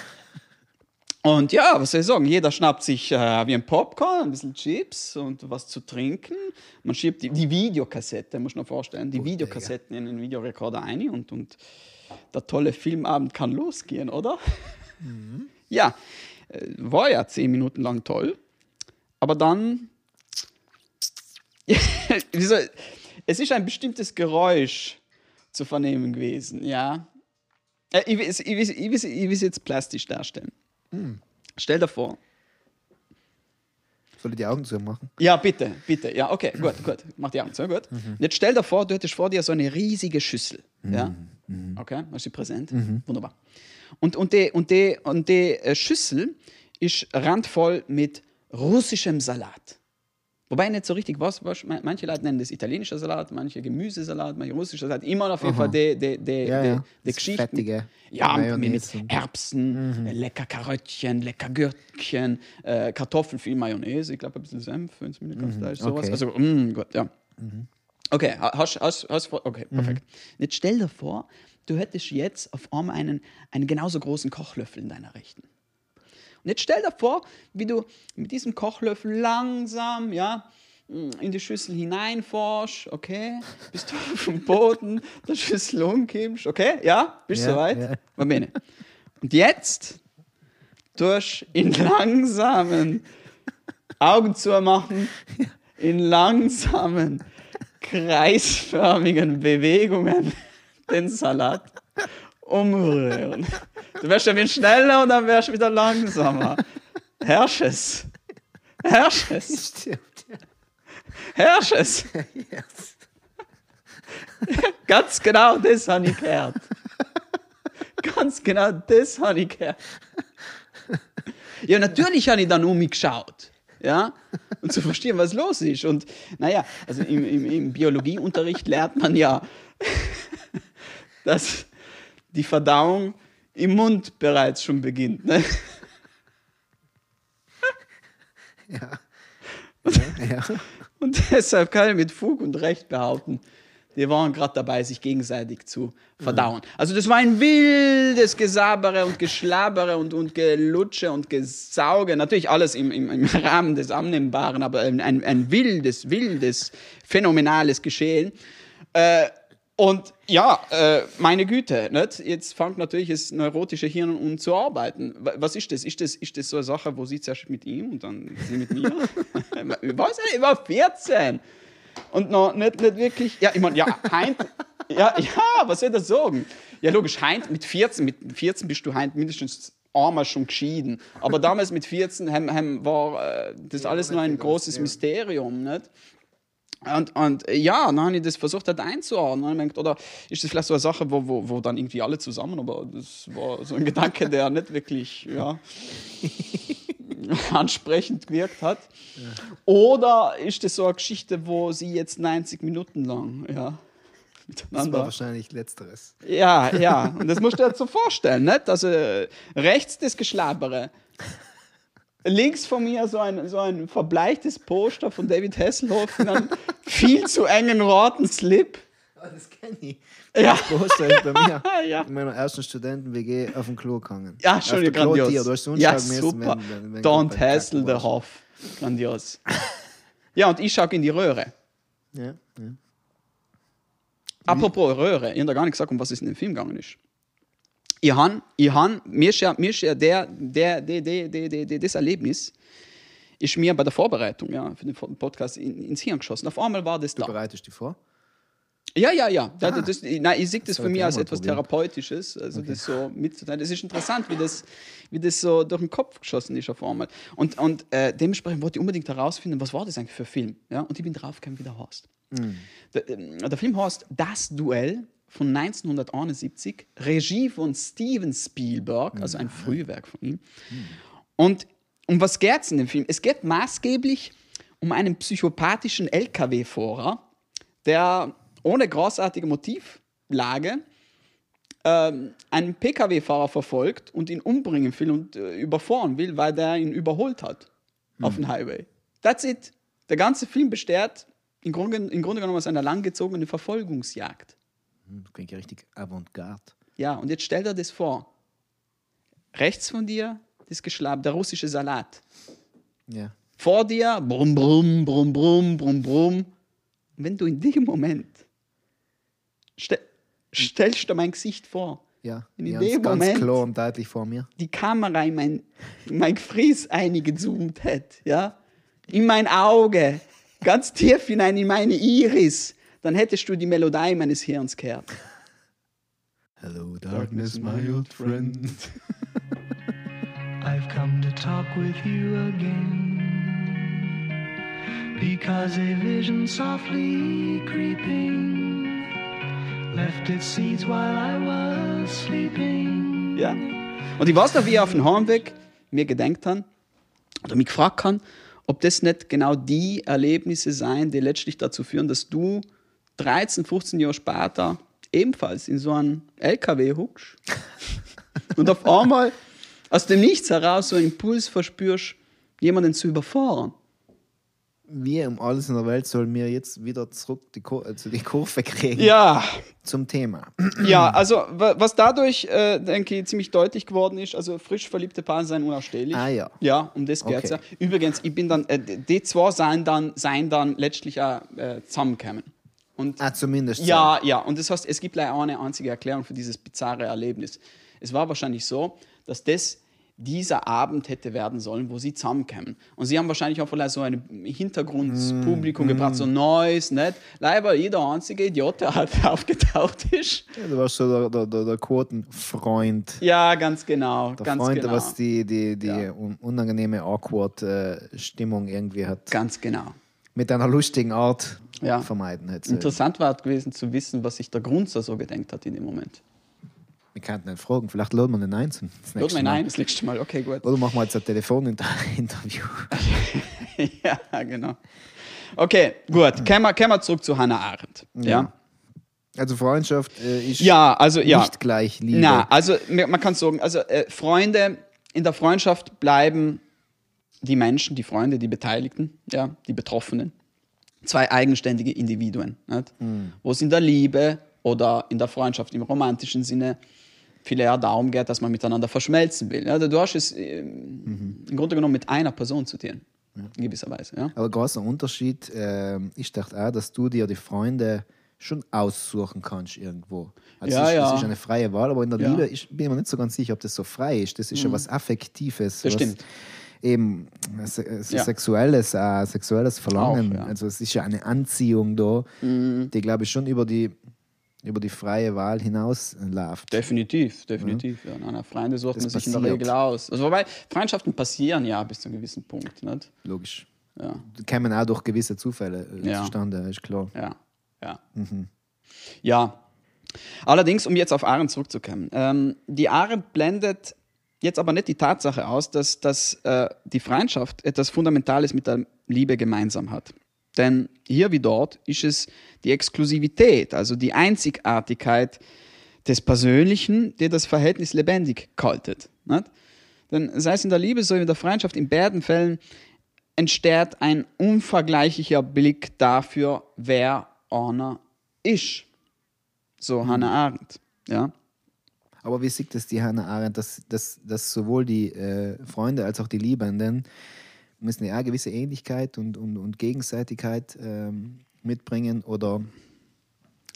Und ja, was soll ich sagen? Jeder schnappt sich äh, wie ein Popcorn, ein bisschen Chips und was zu trinken. Man schiebt die, die Videokassette, muss man vorstellen, die Videokassetten in den Videorekorder ein und, und der tolle Filmabend kann losgehen, oder? Ja, äh, war ja zehn Minuten lang toll. Aber dann. Es ist ein bestimmtes Geräusch zu vernehmen gewesen, ja. Äh, Ich will es ich will's- ich will's- ich will's jetzt plastisch darstellen. Stell dir vor. Soll ich die Augen zu machen? Ja, bitte, bitte. Ja, okay, gut, gut. Mach die Augen zu, gut. Jetzt stell dir vor, du hättest vor dir so eine riesige Schüssel. Ja? Okay, hast du sie präsent? Wunderbar. Und, und, die, und, die, und die äh, Schüssel ist randvoll mit russischem Salat. Wobei ich nicht so richtig was, was manche Leute nennen das italienischer Salat, manche Gemüsesalat, manche russischer Salat. Immer auf jeden Fall die, die, die, Ja, die, ja. die Geschichten. fettige Ja, mit, Mayonnaise mit Erbsen, äh, lecker Karöttchen, lecker Gürkchen, äh, Kartoffeln, viel Mayonnaise, ich glaube ein bisschen Senf, wenn es mir nicht ganz klar ist, sowas. okay. Also, mm, gut, ja. Okay, ha- hast, hast, hast, vor- okay, perfekt. Jetzt stell dir vor, du hättest jetzt auf einmal einen, einen genauso großen Kochlöffel in deiner Rechten. Und jetzt stell dir vor, wie du mit diesem Kochlöffel langsam, ja, in die Schüssel hineinforschst, okay, bis du auf dem Boden der Schüssel umkippst, okay, ja, bist du Ja, soweit? ja. Bene. Und jetzt durch in langsamen Augen zu machen, in langsamen, kreisförmigen Bewegungen den Salat umrühren. Du wärst ja wieder schneller und dann wärst du wieder langsamer. Herrsch es. Herrsch es. Stimmt. Herrsch es. Ganz genau das habe ich gehört. Ganz genau das habe ich gehört. Ja, natürlich habe ich dann um mich geschaut. Ja, und zu verstehen, was los ist. Und naja, also im, im, im Biologieunterricht lernt man ja, dass die Verdauung im Mund bereits schon beginnt. Ne? Ja. ja. Und deshalb kann ich mit Fug und Recht behaupten, die waren gerade dabei, sich gegenseitig zu verdauen. Also das war ein wildes Gesabere und Geschlabbere und, und Gelutsche und Gesauge. Natürlich alles im, im, im Rahmen des Annehmbaren, aber ein, ein, wildes, wildes, phänomenales Geschehen. Äh, und ja, äh, meine Güte, nicht? jetzt fängt natürlich das neurotische Hirn an zu arbeiten. Wa- Was ist das? Ist das, ist das so eine Sache, wo sie zuerst mit ihm und dann sie mit mir? Was? Ich war 14. Und noch nicht, nicht wirklich, ja, ich meine, ja, Heint, ja, ja, was soll das sagen? Ja, logisch, Heint mit 14, mit 14 bist du Heint mindestens einmal schon geschieden. Aber damals mit 14 hem, hem war äh, das alles nur ein großes Mysterium, nicht? Und, und äh, ja, dann habe ich das versucht halt einzuordnen. Gedacht, Oder ist das vielleicht so eine Sache, wo, wo, wo dann irgendwie alle zusammen, aber das war so ein Gedanke, der nicht wirklich ja, ansprechend gewirkt hat. Oder ist das so eine Geschichte, wo sie jetzt 90 Minuten lang ja, Das war miteinander wahrscheinlich Letzteres. ja, ja, und das musst du dir jetzt so vorstellen, nicht? Also rechts das Geschlabere, links von mir so ein, so ein verbleichtes Poster von David Hasselhoff in einem viel zu engen roten Slip. Das kenne ich. Ja. Das ist bei mir Ja. in meiner ersten Studenten-WG auf dem Klo gehangen. Ja, schon der grandios. Klotier. Du hast ja, super. wenn- wenn- wenn Don't du Kacken the. Hoff. Grandios. Ja, und ich schaue in die Röhre. Ja, ja. Apropos Röhre, ich habe da gar nicht gesagt, um was es in dem Film gegangen ist. Ich han, ich han, mir ist ja, mir ist ja der, der, der, der, der, der, der, das Erlebnis ist mir bei der Vorbereitung ja, für den Podcast in, ins Hirn geschossen. Auf einmal war das Du da. bereitest dich vor? Ja, ja, ja. Das, das, nein, ich sehe das für mich ich als etwas probieren. Therapeutisches, also das so mitzuteilen. Das ist interessant, wie das, wie das so durch den Kopf geschossen ist auf einmal. Und, und äh, dementsprechend wollte ich unbedingt herausfinden, was war das eigentlich für ein Film? Ja? Und ich bin draufgekommen, wie der heißt. Der, ähm, der Film heißt Das Duell von 1971, Regie von Steven Spielberg, also ein Frühwerk von ihm. Und um was geht es in dem Film? Es geht maßgeblich um einen psychopathischen LKW-Fahrer, der ohne großartige Motivlage ähm, einen PKW-Fahrer verfolgt und ihn umbringen will und äh, überfahren will, weil der ihn überholt hat auf dem Highway. That's it. Der ganze Film besteht im Grunde, im Grunde genommen aus einer langgezogenen Verfolgungsjagd. Hm, Das klingt ja richtig avantgarde. Ja, und jetzt stell dir das vor. Rechts von dir das Geschlab, der russische Salat. Ja. Vor dir, brumm, brumm, brumm, brumm, brumm, brumm. Wenn du in dem Moment stell, stellst du mein Gesicht vor, Ja, In ja dem ganz Moment- klar und deutlich vor mir. die Kamera in mein, in mein Gefräß eingezoomt hat, ja, in mein Auge, ganz tief hinein in meine Iris, dann hättest du die Melodie meines Hirns gehört. Hello, darkness, my old friend. I've come to talk with you again. Because a vision softly creeping left its seeds while I was sleeping. Ja. Und ich weiß noch, wie ich auf dem Heimweg mir gedenkt habe oder mich gefragt habe, ob das nicht genau die Erlebnisse seien, die letztlich dazu führen, dass du 13, 15 Jahre später ebenfalls in so einen LKW huckst und auf einmal aus dem Nichts heraus so einen Impuls verspürst, jemanden zu überfahren. Wie um alles in der Welt soll mir jetzt wieder zurück die, Kur also die Kurve kriegen Ja, zum Thema. Ja, also wa- was dadurch, äh, denke ich, ziemlich deutlich geworden ist, also frisch verliebte Paare seien unausstehlich. Ah, ja. Ja, um das geht's Okay. ja. Übrigens, ich bin dann, äh, die zwei seien dann, seien dann letztlich auch äh, zusammengekommen. Und Ah, zumindest. so. ja, ja, und das heißt, es gibt leider eine einzige Erklärung für dieses bizarre Erlebnis. Es war wahrscheinlich so, dass das dieser Abend hätte werden sollen, wo sie zusammenkommen. Und sie haben wahrscheinlich auch vielleicht so ein Hintergrundpublikum gebracht, so Neues, nicht? Leider jeder einzige Idiot, der halt aufgetaucht ist. Ja, du warst so der, der, der, Quotenfreund. Ja, ganz genau. Der ganz Freund, genau. was die, die, die Ja. un unangenehme, awkward äh, Stimmung irgendwie hat. Ganz genau. Mit einer lustigen Art Ja. vermeiden hätte. Interessant war gewesen zu wissen, was sich der Grunzer so gedenkt hat in dem Moment. Wir könnten ihn fragen, vielleicht laden wir ihn ein zum das mir Mal. nein, das nächste Mal. Okay, gut. Oder machen wir jetzt ein Telefoninterview. ja, genau. Okay, gut. Kommen wir, kommen wir zurück zu Hannah Arendt. Ja. Also Freundschaft äh, ist Ja, also ja. nicht gleich Liebe. Na, also man kann sagen, also äh, Freunde, in der Freundschaft bleiben die Menschen, die Freunde, die Beteiligten, ja, die Betroffenen, zwei eigenständige Individuen. Nicht? Wo es in der Liebe oder in der Freundschaft im romantischen Sinne viel eher darum geht, dass man miteinander verschmelzen will. Ja, du hast es äh, im Grunde genommen mit einer Person zu tun, in gewisser Weise. Ja? Aber großer Unterschied äh, ist doch auch, dass du dir die Freunde schon aussuchen kannst irgendwo. Also Ja, es, ist, ja. es ist eine freie Wahl, aber in der Ja. Liebe ich bin mir nicht so ganz sicher, ob das so frei ist. Das ist ja was Affektives. Das was stimmt. Eben se so Ja. sexuelles, äh, sexuelles Verlangen. Auch, ja. Mhm. Also es ist ja eine Anziehung da, die, glaube ich, schon über die, über die freie Wahl hinaus läuft. Definitiv, definitiv. Ja. Nein, nein, Freunde sucht Das man sich in der passiert. Regel aus. Also, wobei, Freundschaften passieren ja bis zu einem gewissen Punkt. Nicht? Logisch. Ja. Die kämen auch durch gewisse Zufälle äh, Ja. zustande, ist klar. Ja, ja. Ja. Allerdings, um jetzt auf Arendt zurückzukommen. Ähm, die Arendt blendet jetzt aber nicht die Tatsache aus, dass, dass äh, die Freundschaft etwas Fundamentales mit der Liebe gemeinsam hat. Denn hier wie dort ist es die Exklusivität, also die Einzigartigkeit des Persönlichen, die das Verhältnis lebendig kaltet. Nicht? Denn sei es in der Liebe, so wie in der Freundschaft, in beiden Fällen entsteht ein unvergleichlicher Blick dafür, wer einer ist. So Hannah Arendt. Ja? Aber wie sieht das die Hannah Arendt, dass, dass, dass sowohl die äh, Freunde als auch die Liebenden müssen ja eine gewisse Ähnlichkeit und, und, und Gegenseitigkeit ähm, mitbringen? Oder,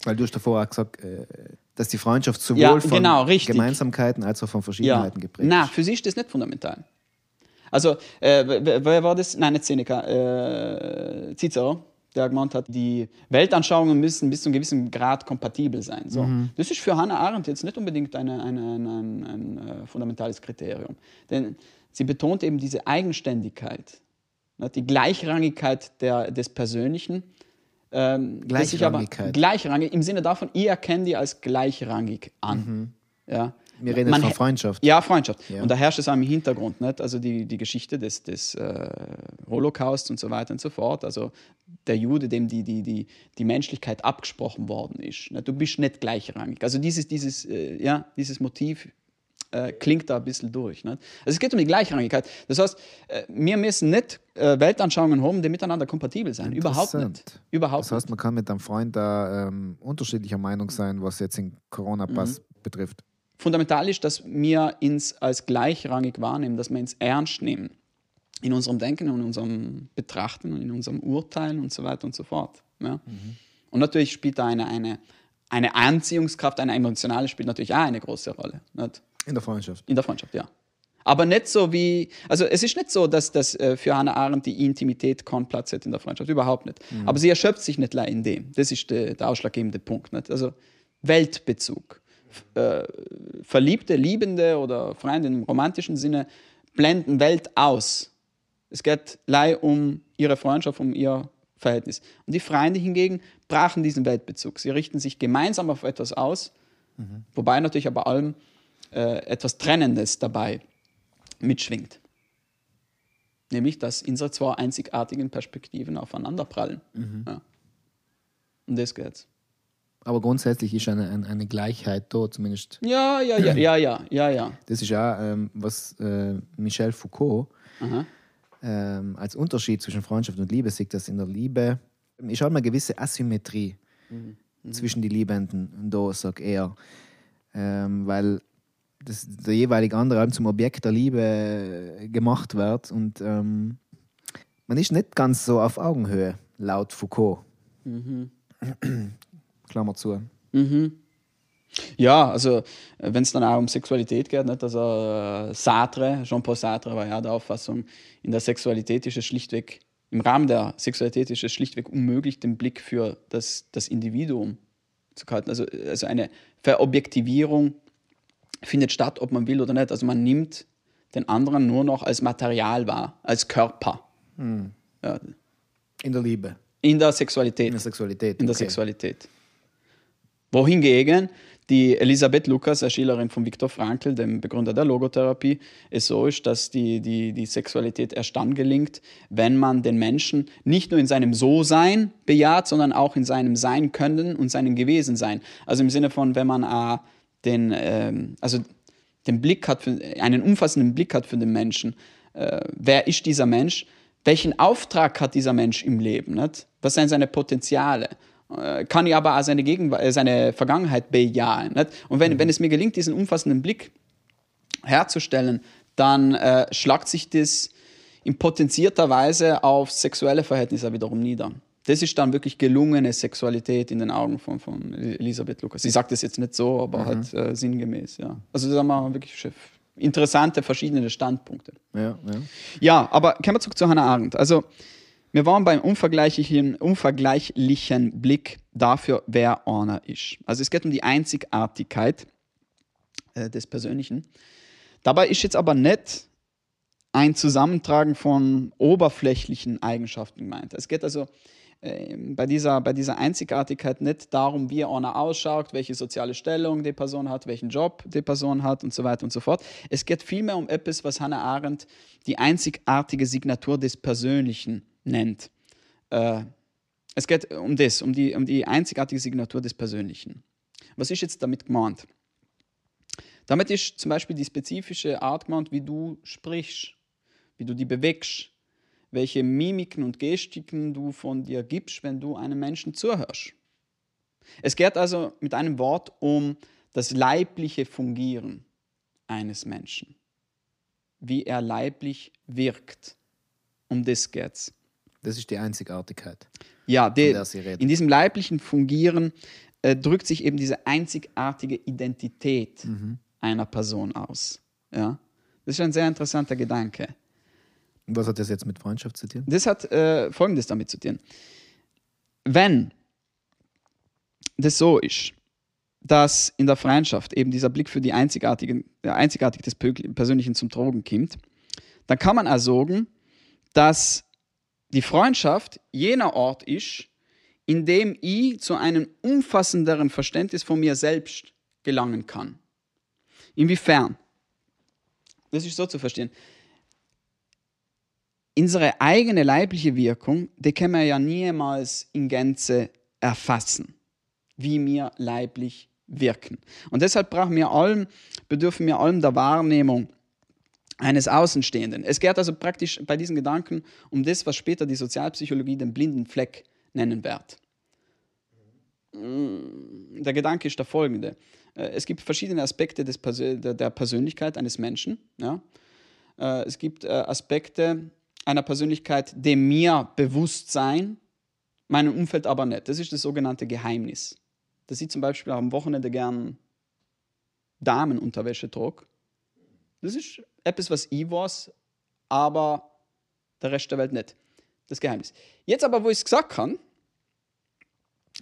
weil du hast davor auch gesagt, äh, dass die Freundschaft sowohl Ja, von genau, richtig. Gemeinsamkeiten als auch von Verschiedenheiten geprägt Na, ist. für sie ist das nicht fundamental. Also, äh, wer, war das? Nein, nicht Seneca, äh, Cicero, der gemeint hat, die Weltanschauungen müssen bis zu einem gewissen Grad kompatibel sein. So. Mhm. Das ist für Hannah Arendt jetzt nicht unbedingt eine, eine, ein, ein, ein äh, fundamentales Kriterium. Denn sie betont eben diese Eigenständigkeit, ne, die Gleichrangigkeit der, des Persönlichen. Ähm, sich aber- Gleichrangigkeit. Gleichrangig im Sinne davon, ich erkenne die als gleichrangig an. Ja. Wir reden jetzt von Freundschaft. Ja, Freundschaft. Ja. Und da herrscht es auch im Hintergrund, nicht? also die, die Geschichte des, des äh, Holocaust und so weiter und so fort. Also der Jude, dem die, die, die, die Menschlichkeit abgesprochen worden ist. Nicht? Du bist nicht gleichrangig. Also dieses, dieses, äh, ja, dieses Motiv äh, klingt da ein bisschen durch. Nicht? Also es geht um die Gleichrangigkeit. Das heißt, äh, wir müssen nicht äh, Weltanschauungen haben, die miteinander kompatibel sein. Überhaupt nicht. Überhaupt Das heißt, man kann mit einem Freund da ähm, unterschiedlicher Meinung sein, was jetzt den Corona-Pass Mhm. betrifft. fundamental ist, dass wir uns als gleichrangig wahrnehmen, dass wir uns ernst nehmen. In unserem Denken, in unserem Betrachten und in unserem Urteilen und so weiter und so fort. Ja? Und natürlich spielt da eine, eine, eine Anziehungskraft, eine emotionale spielt natürlich auch eine große Rolle. Nicht? In der Freundschaft. In der Freundschaft, ja. Aber nicht so wie, also es ist nicht so, dass das äh, für Hannah Arendt die Intimität keinen Platz hat in der Freundschaft, überhaupt nicht. Aber sie erschöpft sich nicht in dem. Das ist der, der ausschlaggebende Punkt. Nicht? Also Weltbezug. Äh, Verliebte, Liebende oder Freunde im romantischen Sinne blenden Welt aus. Es geht allein um ihre Freundschaft, um ihr Verhältnis. Und die Freunde hingegen brachen diesen Weltbezug. Sie richten sich gemeinsam auf etwas aus, wobei natürlich aber allem äh, etwas Trennendes dabei mitschwingt. Nämlich, dass unsere zwei einzigartigen Perspektiven aufeinanderprallen. Ja. Um das geht's. Aber grundsätzlich ist eine, eine, eine Gleichheit da, zumindest. Ja, ja, ja, ja, ja, ja, ja. Das ist auch, ähm, was äh, Michel Foucault ähm, als Unterschied zwischen Freundschaft und Liebe sieht, dass in der Liebe ist halt eine gewisse Asymmetrie zwischen die Liebenden. Und da sagt er, ähm, weil das, der jeweilige andere zum Objekt der Liebe äh, gemacht wird und ähm, man ist nicht ganz so auf Augenhöhe, laut Foucault. Klammer zu. Ja, also wenn es dann auch um Sexualität geht, nicht? also äh, Sartre, Jean-Paul Sartre war ja der Auffassung, in der Sexualität ist es schlichtweg, im Rahmen der Sexualität ist es schlichtweg unmöglich, den Blick für das, das Individuum zu halten. Also, also eine Verobjektivierung findet statt, ob man will oder nicht. Also man nimmt den anderen nur noch als Material wahr, als Körper. Ja, In der Liebe, in der Sexualität. in der Sexualität. In der okay. Sexualität. Wohingegen die Elisabeth Lukas, eine Schülerin von Viktor Frankl, dem Begründer der Logotherapie, es so ist, dass die, die, die Sexualität erst dann gelingt, wenn man den Menschen nicht nur in seinem So-Sein bejaht, sondern auch in seinem Sein können und seinem Gewesen-Sein. Also im Sinne von, wenn man äh, den, ähm, also den Blick hat, für, einen umfassenden Blick hat für den Menschen. Äh, wer ist dieser Mensch? welchen Auftrag hat dieser Mensch im Leben? Nicht? Was sind seine Potenziale? Äh, Kann ich aber auch seine, Gegenwart, äh, seine Vergangenheit bejahen? Nicht? Und wenn, wenn es mir gelingt, diesen umfassenden Blick herzustellen, dann äh, schlagt sich das in potenzierter Weise auf sexuelle Verhältnisse wiederum nieder. Das ist dann wirklich gelungene Sexualität in den Augen von, von Elisabeth Lukas. Sie sagt das jetzt nicht so, aber halt äh, sinngemäß, ja. Also da haben wir wirklich interessante verschiedene Standpunkte. Ja, ja. Ja, aber kommen wir zurück zu Hannah Arendt. Also, wir waren beim unvergleichlichen, unvergleichlichen Blick dafür, wer Anna ist. Also, es geht um die Einzigartigkeit äh, des Persönlichen. Dabei ist jetzt aber nicht ein Zusammentragen von oberflächlichen Eigenschaften gemeint. Es geht also äh, bei, dieser, bei dieser Einzigartigkeit nicht darum, wie einer ausschaut, welche soziale Stellung die Person hat, welchen Job die Person hat und so weiter und so fort. Es geht vielmehr um etwas, was Hannah Arendt die einzigartige Signatur des Persönlichen nennt. Äh, es geht um das, um die, um die einzigartige Signatur des Persönlichen. Was ist jetzt damit gemeint? Damit ist zum Beispiel die spezifische Art gemeint, wie du sprichst, wie du die bewegst, welche Mimiken und Gestiken du von dir gibst, wenn du einem Menschen zuhörst. Es geht also mit einem Wort um das leibliche Fungieren eines Menschen, wie er leiblich wirkt. Um das geht's. Das ist die Einzigartigkeit. Ja, die, in diesem leiblichen Fungieren äh, drückt sich eben diese einzigartige Identität einer Person aus. Ja? Das ist ein sehr interessanter Gedanke. Was hat das jetzt mit Freundschaft zu tun? Das hat äh, Folgendes damit zu tun. Wenn das so ist, dass in der Freundschaft eben dieser Blick für die einzigartige, der Einzigartigkeit des Persönlichen zum Drogen kommt, dann kann man auch sagen, dass die Freundschaft jener Ort ist, in dem ich zu einem umfassenderen Verständnis von mir selbst gelangen kann. Inwiefern? Das ist so zu verstehen. Unsere eigene leibliche Wirkung, die können wir ja niemals in Gänze erfassen, wie wir leiblich wirken. Und deshalb brauchen wir allem, bedürfen wir allem der Wahrnehmung eines Außenstehenden. Es geht also praktisch bei diesen Gedanken um das, was später die Sozialpsychologie den blinden Fleck nennen wird. Der Gedanke ist der folgende. Äh, Es gibt verschiedene Aspekte des Persö der der Persönlichkeit eines Menschen. Ja? Äh, Es gibt äh, Aspekte einer Persönlichkeit, die mir bewusst sein, meinem Umfeld aber nicht. Das ist das sogenannte Geheimnis. Dass ich zum Beispiel am Wochenende gern Damenunterwäsche trage. Das ist etwas, was ich weiß, aber der Rest der Welt nicht. Das Geheimnis. Jetzt aber, wo ich es gesagt habe,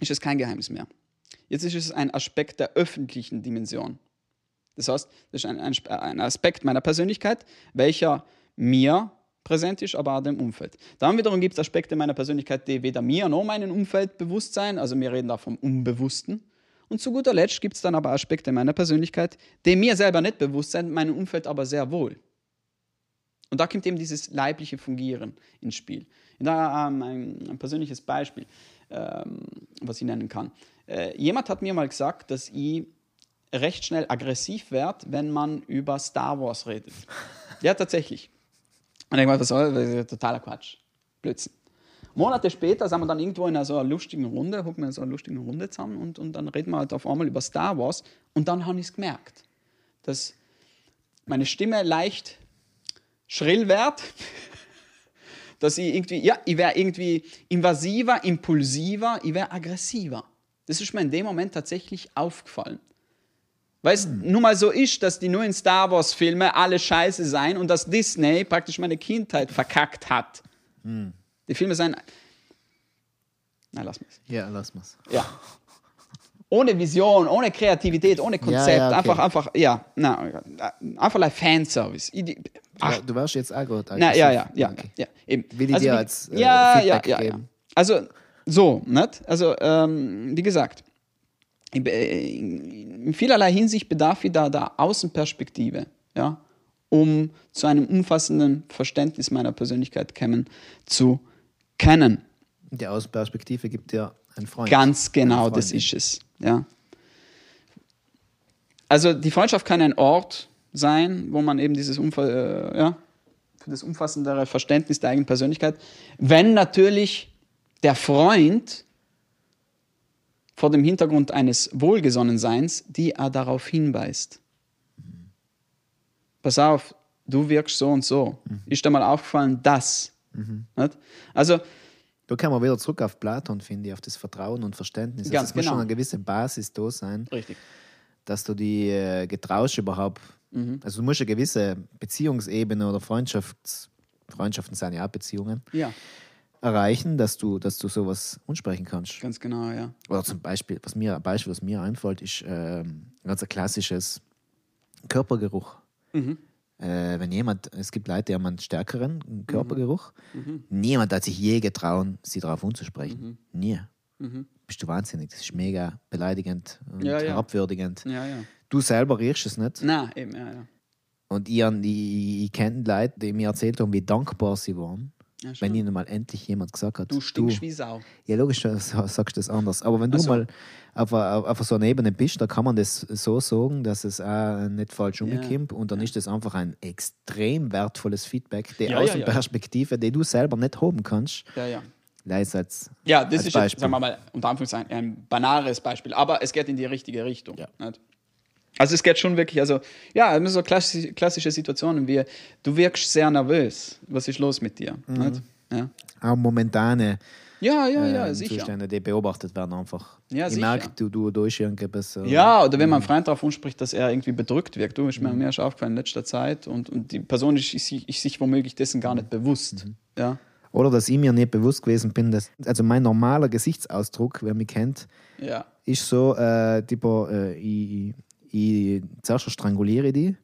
ist es kein Geheimnis mehr. Jetzt ist es ein Aspekt der öffentlichen Dimension. Das heißt, das ist ein, ein, ein Aspekt meiner Persönlichkeit, welcher mir präsent ist, aber auch dem Umfeld. Dann wiederum gibt es Aspekte meiner Persönlichkeit, die weder mir noch meinem Umfeld bewusst sein, also wir reden da vom Unbewussten. Und zu guter Letzt gibt es dann aber Aspekte meiner Persönlichkeit, die mir selber nicht bewusst sind, meinem Umfeld aber sehr wohl. Und da kommt eben dieses leibliche Fungieren ins Spiel. Da ähm, ein, ein persönliches Beispiel, ähm, was ich nennen kann. Äh, jemand hat mir mal gesagt, dass ich recht schnell aggressiv werde, wenn man über Star Wars redet. Ja, tatsächlich. Und ich meine, was soll das? Ist totaler Quatsch. Blödsinn. Monate später sind wir dann irgendwo in so einer lustigen Runde, hocken wir in so einer lustigen Runde zusammen und, und dann reden wir halt auf einmal über Star Wars und dann habe ich es gemerkt, dass meine Stimme leicht schrill wird, dass ich irgendwie, ja, ich wäre irgendwie invasiver, impulsiver, ich wäre aggressiver. Das ist mir in dem Moment tatsächlich aufgefallen. Weil es nun mal so ist, dass die neuen Star Wars-Filme alle scheiße seien und dass Disney praktisch meine Kindheit verkackt hat. Die Filme seien. Na, lass mich. Ja, lass mal's. Ja. Ohne Vision, ohne Kreativität, ohne Konzept. ja, okay. Einfach, einfach, ja. Na, einfach like Fanservice. Ach, Ja, du warst jetzt auch gut. na, ja, ja, ja, Okay. ja, eben. Will ich dir wie- als, äh, ja, Feedback ja, ja, ja. geben? Also, so, nicht? Also, ähm, wie gesagt, in, in vielerlei Hinsicht bedarf ich da der Außenperspektive, ja, um zu einem umfassenden Verständnis meiner Persönlichkeit kommen zu können. Die Außenperspektive gibt dir ein Freund. Ganz genau, das ist es. Ja. Also die Freundschaft kann ein Ort sein, wo man eben dieses Unfall, äh, ja, für das umfassendere Verständnis der eigenen Persönlichkeit, wenn natürlich der Freund vor dem Hintergrund eines Wohlgesonnenseins, die er darauf hinweist. Pass auf, du wirkst so und so. Ist dir mal aufgefallen, das? Nicht? Also, Da kommen wir wieder zurück auf Platon, finde ich, auf das Vertrauen und Verständnis. Ganz also es muss genau. schon eine gewisse Basis da sein, richtig. dass du die äh, getraust überhaupt. Mhm. Also du musst eine gewisse Beziehungsebene oder Freundschafts Freundschaften sind ja auch Beziehungen, Ja, erreichen, dass du, dass du sowas unsprechen kannst. ganz genau, ja. Oder zum Beispiel, was mir, ein Beispiel, was mir einfällt, ist ähm, ein ganz klassisches Körpergeruch. Mhm. Äh, wenn jemand, es gibt Leute, die haben einen stärkeren Mhm. Körpergeruch. Niemand hat sich je getraut, sie darauf Mhm. anzusprechen. Nie. Bist du wahnsinnig. Das ist mega beleidigend und Ja, herabwürdigend. Ja, ja. Du selber riechst es nicht. Na, eben, ja, ja. Und ich, ich, ich kenne Leute, die mir erzählt haben, wie dankbar sie waren, ja wenn ihnen mal endlich jemand gesagt hat, du stinkst wie Sau. ja, logisch du sagst du das anders. Aber wenn du Also- mal auf, a- auf so einer Ebene bist, da kann man das so sagen, dass es auch nicht falsch umkommt. Und dann ist das einfach ein extrem wertvolles Feedback, die Ja, ja, Außenperspektive, die du selber nicht haben kannst. Ja, ja. Leise als, Ja, das als ist jetzt, sagen wir mal, unter Anführungszeichen ein banales Beispiel, aber es geht in die richtige Richtung. Nicht? Also es geht schon wirklich, also ja, so klassische, klassische Situationen wie, du wirkst sehr nervös, was ist los mit dir? Mhm. Ja. auch momentane ja, ja, ja, äh, sicher. Zustände, die beobachtet werden einfach. Ja, ich merke, du, du da ist irgendetwas. äh, Ja, oder wenn mein Freund darauf anspricht, dass er irgendwie bedrückt wirkt. Du, ist mir, mir ist aufgefallen in letzter Zeit und, und die Person ist, ist, sich- ist sich womöglich dessen gar nicht bewusst. Ja, Oder dass ich mir nicht bewusst gewesen bin, dass also mein normaler Gesichtsausdruck, wer mich kennt, ja. ist so, äh, tipo, äh, ich, ich zuerst stranguliere die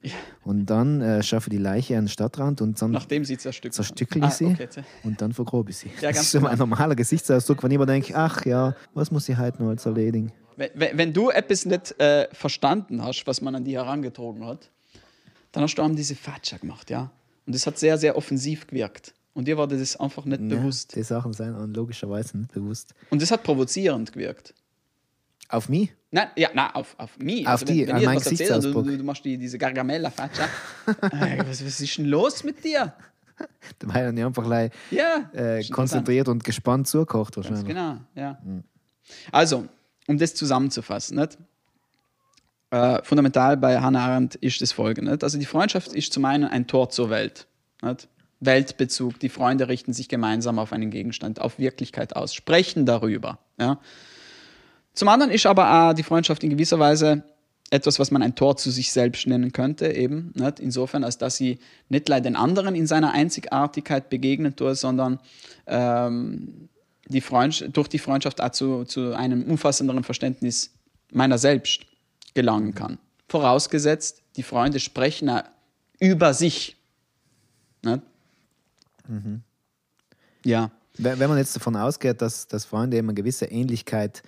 und dann äh, schaffe die Leiche an den Stadtrand und dann Nachdem sie zerstückelt. zerstückel ich Ah, sie okay. und dann vergrobe ich sie. Ja, das ist so mein genau. normaler Gesichtsausdruck, wenn ich mir denke, ach ja, was muss ich heute noch als erledigen? Wenn, wenn du etwas nicht äh, verstanden hast, was man an dir herangetragen hat, dann hast du einem diese Fatscha gemacht, ja. Und das hat sehr, sehr offensiv gewirkt. Und dir war das einfach nicht bewusst. Die Sachen einem logischerweise nicht bewusst. Und das hat provozierend gewirkt. Auf mich? Nein, ja, nein, auf, auf mich. Auf die- wenn, wenn an ich erzähle, du, du, machst die, diese Gargamella-Fatscha. Äh, was, was ist denn los mit dir? Weil dann einfach gleich, Ja, äh, konzentriert und gespannt zugekocht wahrscheinlich. genau, ja. Also, um das zusammenzufassen, nicht? Äh, fundamental bei Hannah Arendt ist das folgende. Nicht? Also die Freundschaft ist zum einen ein Tor zur Welt. Nicht? Weltbezug, die Freunde richten sich gemeinsam auf einen Gegenstand, auf Wirklichkeit aus, sprechen darüber. Ja? Zum anderen ist aber auch die Freundschaft in gewisser Weise etwas, was man ein Tor zu sich selbst nennen könnte, eben. Nicht? Insofern, als dass sie nicht leider den anderen in seiner Einzigartigkeit begegnen tue, sondern ähm, die durch die Freundschaft auch zu, zu einem umfassenderen Verständnis meiner selbst gelangen kann. Vorausgesetzt, die Freunde sprechen über sich. Nicht? Ja. Wenn man jetzt davon ausgeht, dass, dass Freunde eben eine gewisse Ähnlichkeit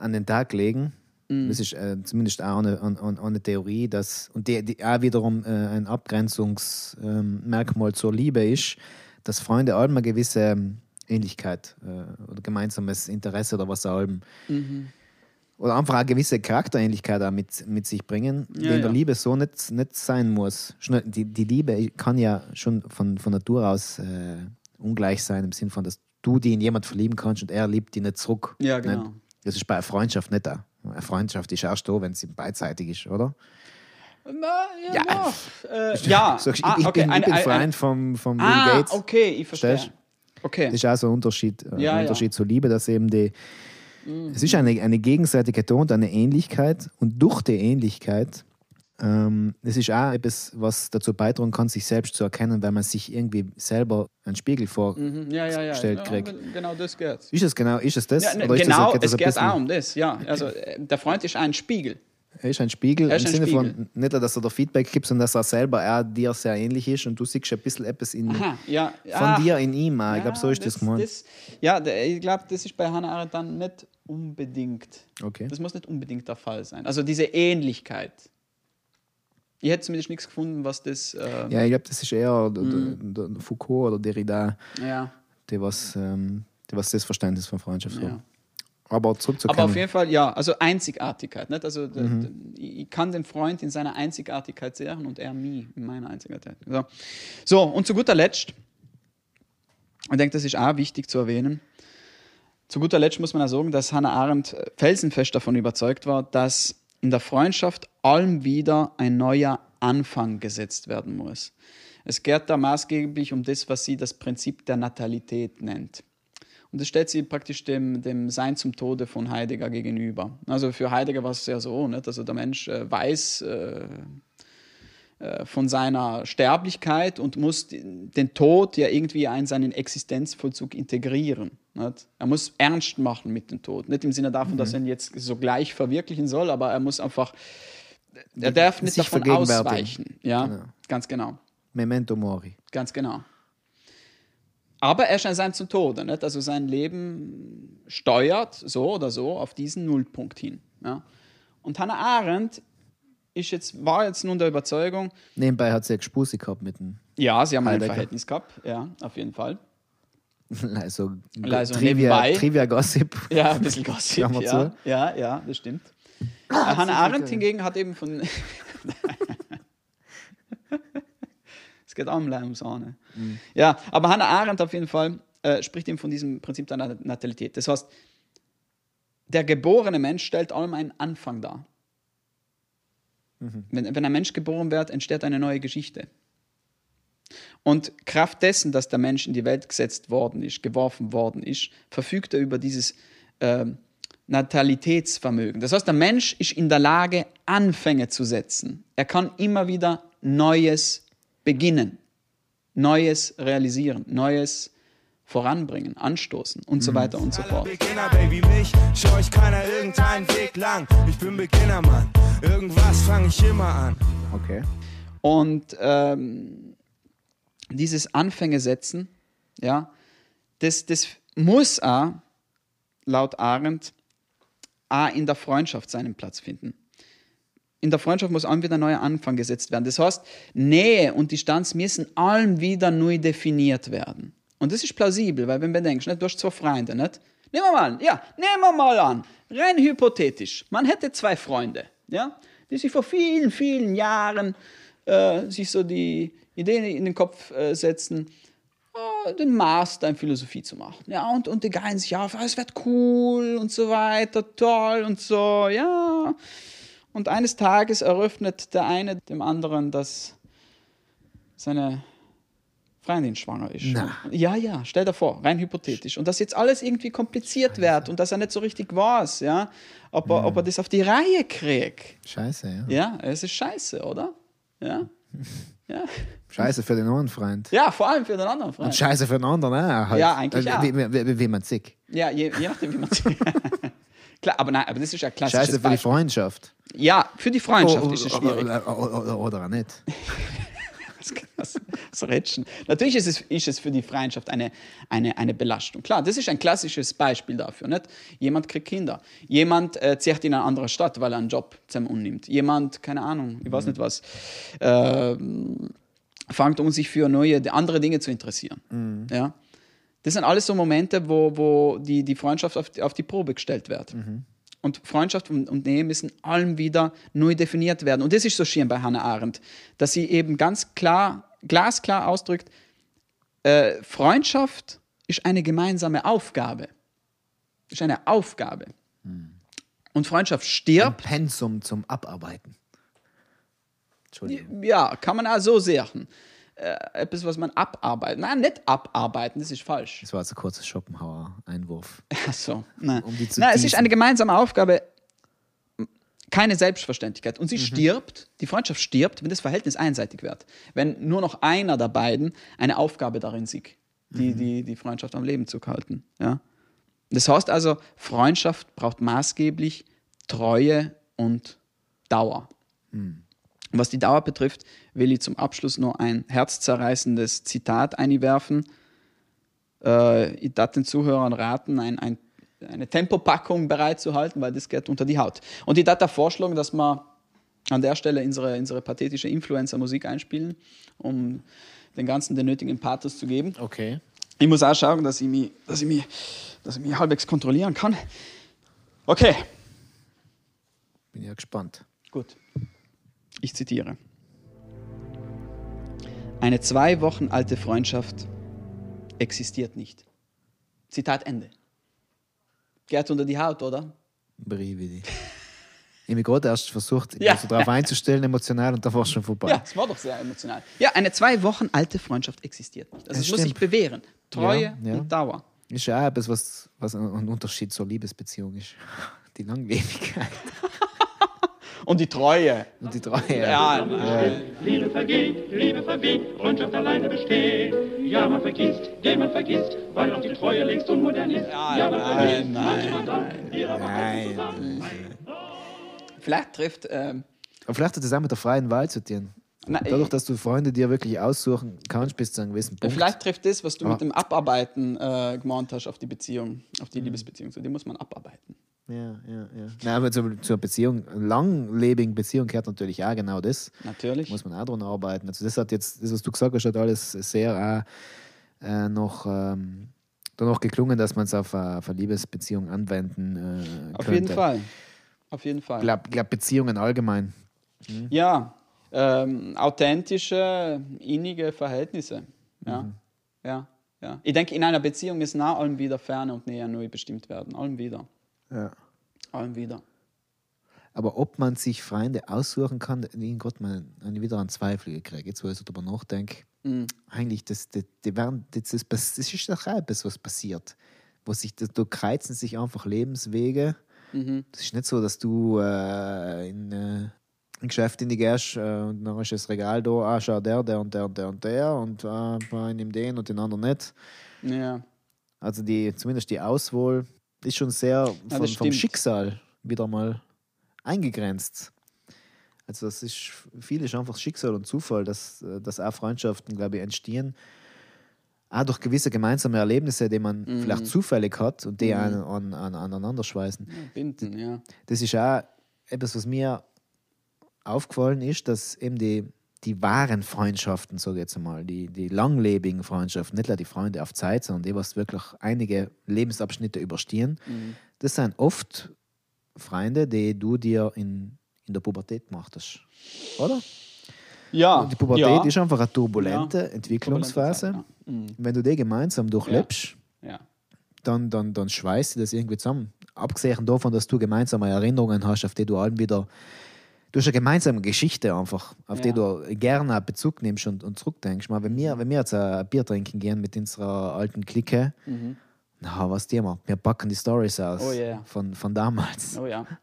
an den Tag legen, Mhm. das ist äh, zumindest auch eine, eine, eine Theorie, dass, und die, die auch wiederum äh, ein Abgrenzungsmerkmal zur Liebe ist, dass Freunde allem eine gewisse ähm, Ähnlichkeit äh, oder gemeinsames Interesse oder was auch immer. Mhm. Oder einfach eine gewisse Charakterähnlichkeit auch mit, mit sich bringen, die Ja, in der ja. Liebe so nicht, nicht sein muss. Die, die Liebe kann ja schon von, von Natur aus äh, ungleich sein, im Sinne von, dass du dich in jemand verlieben kannst und er liebt dich nicht zurück. Ja, genau. Nicht? Das ist bei einer Freundschaft nicht da. Eine Freundschaft ist erst da, wenn sie beidseitig ist, oder? Na, ja, Ja. ja. Äh, ja. Ah, ich, okay. bin, ich Eine- bin eine- Freund vom, vom Bill Ah, Gates. okay, ich verstehe. Verstehst Okay. Das ist auch so ein Unterschied, äh, Ja, ein ja. Unterschied zur Liebe, dass eben die. Mhm. Es ist eine, eine gegenseitige und eine Ähnlichkeit und durch die Ähnlichkeit, ähm, es ist auch etwas, was dazu beitragen kann, sich selbst zu erkennen, weil man sich irgendwie selber einen Spiegel vor. Mhm, Ja, ja, ja. ja kriegt. Genau das geht. Ist es genau, ist es das? Ja, ne, Oder genau, das, es geht auch um das, ja. Also äh, der Freund ist ein Spiegel. Er ist ein Spiegel ist im ein Sinne Spiegel. von, nicht, dass er dir Feedback gibt, sondern dass er selber er dir sehr ähnlich ist und du siehst ein bisschen etwas in, Aha, ja. von ah, dir in ihm. auch. Ich ja, glaube, so ist das, gemeint. das Ja, der- ich glaube, das ist bei Hannah Arendt dann nicht unbedingt. Okay. Das muss nicht unbedingt der Fall sein. Also diese Ähnlichkeit. Ich hätte zumindest nichts gefunden, was das. Äh, Ja, ich glaube, das ist eher der, Mhm. der, der Foucault oder Derrida, ja, die was, ähm, die was das Verständnis von Freundschaft ja. haben. Aber zurückzukommen. Aber auf jeden Fall, ja, also Einzigartigkeit. Nicht? Also d- ich kann den Freund in seiner Einzigartigkeit sehen und er mich in meiner Einzigartigkeit. So, so und zu guter Letzt, ich denke, das ist auch wichtig zu erwähnen. Zu guter Letzt muss man auch sagen, dass Hannah Arendt felsenfest davon überzeugt war, dass in der Freundschaft allem wieder ein neuer Anfang gesetzt werden muss. Es geht da maßgeblich um das, was sie das Prinzip der Natalität nennt. Und das stellt sie praktisch dem, dem Sein zum Tode von Heidegger gegenüber. Also für Heidegger war es ja so, nicht? also der Mensch äh, weiß äh, von seiner Sterblichkeit und muss den Tod ja irgendwie in seinen Existenzvollzug integrieren. Nicht? Er muss ernst machen mit dem Tod. Nicht im Sinne davon, dass er ihn jetzt sogleich verwirklichen soll, aber er muss einfach, er darf nicht sich davon ausweichen. Ja, Genau. ganz genau. Memento Mori. Ganz genau. Aber er scheint sein zum Tode. Nicht? Also sein Leben steuert so oder so auf diesen Nullpunkt hin. Ja? Und Hannah Arendt ist jetzt, war jetzt nun der Überzeugung, Nebenbei hat sie ja Gespusi gehabt mit dem. ja, sie haben ein Heidegger. Verhältnis gehabt, ja, auf jeden Fall. Also, Also Trivia. Trivia Gossip. Ja, ein bisschen Gossip, ja, zu. ja, ja, das stimmt. Äh, Hannah Arendt hingegen hat eben von. es geht auch um Leim ums Ahne. Ja, aber Hannah Arendt auf jeden Fall äh, spricht eben von diesem Prinzip der Nat- Natalität. Das heißt, der geborene Mensch stellt allem einen Anfang dar. Wenn, wenn ein Mensch geboren wird, entsteht eine neue Geschichte. Und Kraft dessen, dass der Mensch in die Welt gesetzt worden ist, geworfen worden ist, verfügt er über dieses ähm, Natalitätsvermögen. Das heißt, der Mensch ist in der Lage, Anfänge zu setzen. Er kann immer wieder Neues beginnen, Neues realisieren, Neues voranbringen, anstoßen und so weiter und so fort. Beginner, Baby, mich scheu ich keiner irgendeinen Weg lang. Ich bin Beginner, Mann. Irgendwas fange ich immer an. Okay. Und ähm, dieses Anfänge setzen, ja, das, das muss auch, laut Arendt, auch in der Freundschaft seinen Platz finden. In der Freundschaft muss auch wieder ein neuer Anfang gesetzt werden. Das heißt, Nähe und Distanz müssen allem wieder neu definiert werden. Und das ist plausibel, weil wenn du denkst, nicht, du hast zwei Freunde, nicht? Nehmen wir mal an, ja, nehmen wir mal an, rein hypothetisch, man hätte zwei Freunde, ja, die sich vor vielen, vielen Jahren äh, sich so die Ideen in den Kopf äh, setzen, äh, den Master in Philosophie zu machen. Ja, und, und die geilen sich auf, ah, es wird cool und so weiter, toll und so, ja. Und eines Tages eröffnet der eine dem anderen, dass seine Freundin schwanger ist. Na. Ja, ja, stell dir vor, rein hypothetisch. Und dass jetzt alles irgendwie kompliziert wird und dass er nicht so richtig weiß, ja, ob er, ob er das auf die Reihe kriegt. Scheiße, ja. Ja, es ist scheiße, oder? Ja. Ja. Scheiße für den einen Freund. Ja, vor allem für den anderen Und Freund. scheiße für den anderen auch. Halt. Ja, eigentlich Also, auch. Wie, wie, wie, man sick. Ja, je, je nachdem, wie man es Klar, aber nein, aber das ist ja klassisch. Scheiße für die Freundschaft. Ja, für die Freundschaft Oh, ist es schwierig. Oder, oder, oder, oder nicht. Das, Rätschen. Natürlich ist es, ist es für die Freundschaft eine, eine, eine Belastung. Klar, das ist ein klassisches Beispiel dafür. Nicht? Jemand kriegt Kinder. Jemand äh, zieht in eine andere Stadt, weil er einen Job zusammen unnimmt. Jemand, keine Ahnung, ich weiß nicht was, ähm, fängt um sich für neue, andere Dinge zu interessieren. Ja? Das sind alles so Momente, wo, wo die, die Freundschaft auf auf die Probe gestellt wird. Und Freundschaft und, und Nähe müssen allem wieder neu definiert werden. Und das ist so schön bei Hannah Arendt, dass sie eben ganz klar, glasklar ausdrückt, äh, Freundschaft ist eine gemeinsame Aufgabe. Ist eine Aufgabe. Und Freundschaft Ein stirbt, Pensum zum Abarbeiten. Entschuldigung. ja, kann man auch so sehen. Äh, etwas, was man abarbeitet. Nein, nicht abarbeiten, das ist falsch. Das war jetzt ein kurzer Schopenhauer-Einwurf. Ach so, nein. Um die zu nein, es ist eine gemeinsame Aufgabe, keine Selbstverständlichkeit. Und sie Mhm. stirbt, die Freundschaft stirbt, wenn das Verhältnis einseitig wird. Wenn nur noch einer der beiden eine Aufgabe darin sieht, die, Mhm. die, die Freundschaft am Leben zu halten. Ja? Das heißt also, Freundschaft braucht maßgeblich Treue und Dauer. Mhm. Was die Dauer betrifft, will ich zum Abschluss nur ein herzzerreißendes Zitat einwerfen. Äh, ich darf den Zuhörern raten, ein, ein, eine Tempopackung bereitzuhalten, weil das geht unter die Haut. Und ich darf da vorschlagen, dass wir an der Stelle unsere, unsere pathetische Influencer-Musik einspielen, um den Ganzen den nötigen Pathos zu geben. Okay. Ich muss auch schauen, dass ich mich, dass ich mich, dass ich mich halbwegs kontrollieren kann. Okay, Bin ja gespannt. gut. Ich zitiere. Eine zwei Wochen alte Freundschaft existiert nicht. Zitat Ende. Geht unter die Haut, oder? Brividi. Ich habe gerade erst versucht, Ja. ja. so darauf einzustellen, emotional, und da war es schon vorbei. Ja, es war doch sehr emotional. Ja, eine zwei Wochen alte Freundschaft existiert nicht. Also es muss sich bewähren. Treue Ja, ja. und Dauer. Ist ja auch etwas, was, was ein Unterschied zur Liebesbeziehung ist. Die Langlebigkeit Und die Treue. und die Treue. Ja, nein. Liebe vergeht, Liebe verweht, Freundschaft alleine besteht. Ja, man vergisst, den man vergisst, weil auch die Treue längst unmodern ist. Ja, man vergisst, manchmal dann, wieder aber halten zusammen. Vielleicht trifft. Ähm, Aber vielleicht hat das auch mit der freien Wahl zu tun. na, Dadurch, dass du Freunde dir wirklich aussuchen kannst, bis zu einem gewissen Punkt. vielleicht trifft das, was du Ah. mit dem Abarbeiten äh, gemeint hast, auf die Beziehung, auf die Liebesbeziehung. So, die muss man abarbeiten. Ja, ja, ja. Nein, aber zur, zur Beziehung, langlebigen Beziehung gehört natürlich auch genau das. Natürlich. Muss man auch dran arbeiten. Also das hat jetzt, das, was du gesagt hast, hat alles sehr auch, äh, noch ähm, danach geklungen, dass man es auf, eine- auf eine Liebesbeziehung anwenden äh, Auf könnte. jeden Fall. Auf jeden Fall. Ich glaube, glaub Beziehungen allgemein. Ja, ähm, authentische, innige Verhältnisse. Ja. Mhm. ja, ja. Ich denke, in einer Beziehung müssen auch allem wieder Ferne und Nähe neu bestimmt werden. Allem wieder. Ja. Allem wieder. Aber ob man sich Freunde aussuchen kann, ich Gott mal einen- wieder einen Zweifel gekriegt. Jetzt, wo ich so darüber nachdenke, Mhm. eigentlich, das, das, die werden, das, ist, das ist doch etwas, was passiert. Wo sich, das, da kreuzen sich einfach Lebenswege. Mhm. Das ist nicht so, dass du äh, in äh, ein Geschäft in die gehst äh, und dann ist das Regal da, ah, schau, der, der und der und der und der und äh, einem den und den anderen nicht. Ja. Also die, zumindest die Auswahl ist schon sehr von, vom stimmt. Schicksal wieder mal eingegrenzt. Also das ist, viel ist einfach Schicksal und Zufall, dass, äh, dass auch Freundschaften, glaube ich, entstehen. Auch durch gewisse gemeinsame Erlebnisse, die man Mhm. vielleicht zufällig hat und die an, an, an, aneinander schweißen. Binden, ja. Das ist auch etwas, was mir aufgefallen ist, dass eben die, die wahren Freundschaften, sage ich jetzt einmal, die, die langlebigen Freundschaften, nicht nur die Freunde auf Zeit, sondern die, was wirklich einige Lebensabschnitte überstehen, das sind oft Freunde, die du dir in, in der Pubertät gemacht hast. Oder? Ja. Die Pubertät ja. ist einfach eine turbulente Ja. Entwicklungsphase. Turbulente Zeit, ja. Mhm. Wenn du die gemeinsam durchlebst, dann, dann, dann schweißt sie das irgendwie zusammen. Abgesehen davon, dass du gemeinsame Erinnerungen hast, auf die du allem wieder. Du hast eine gemeinsame Geschichte einfach, auf Ja. die du gerne Bezug nimmst und, und zurückdenkst. Mal, wenn, wir, wenn wir jetzt ein Bier trinken gehen mit unserer alten Clique, na, was tun wir? Wir packen die Stories aus Mhm. Oh yeah. von, von damals. Oh ja.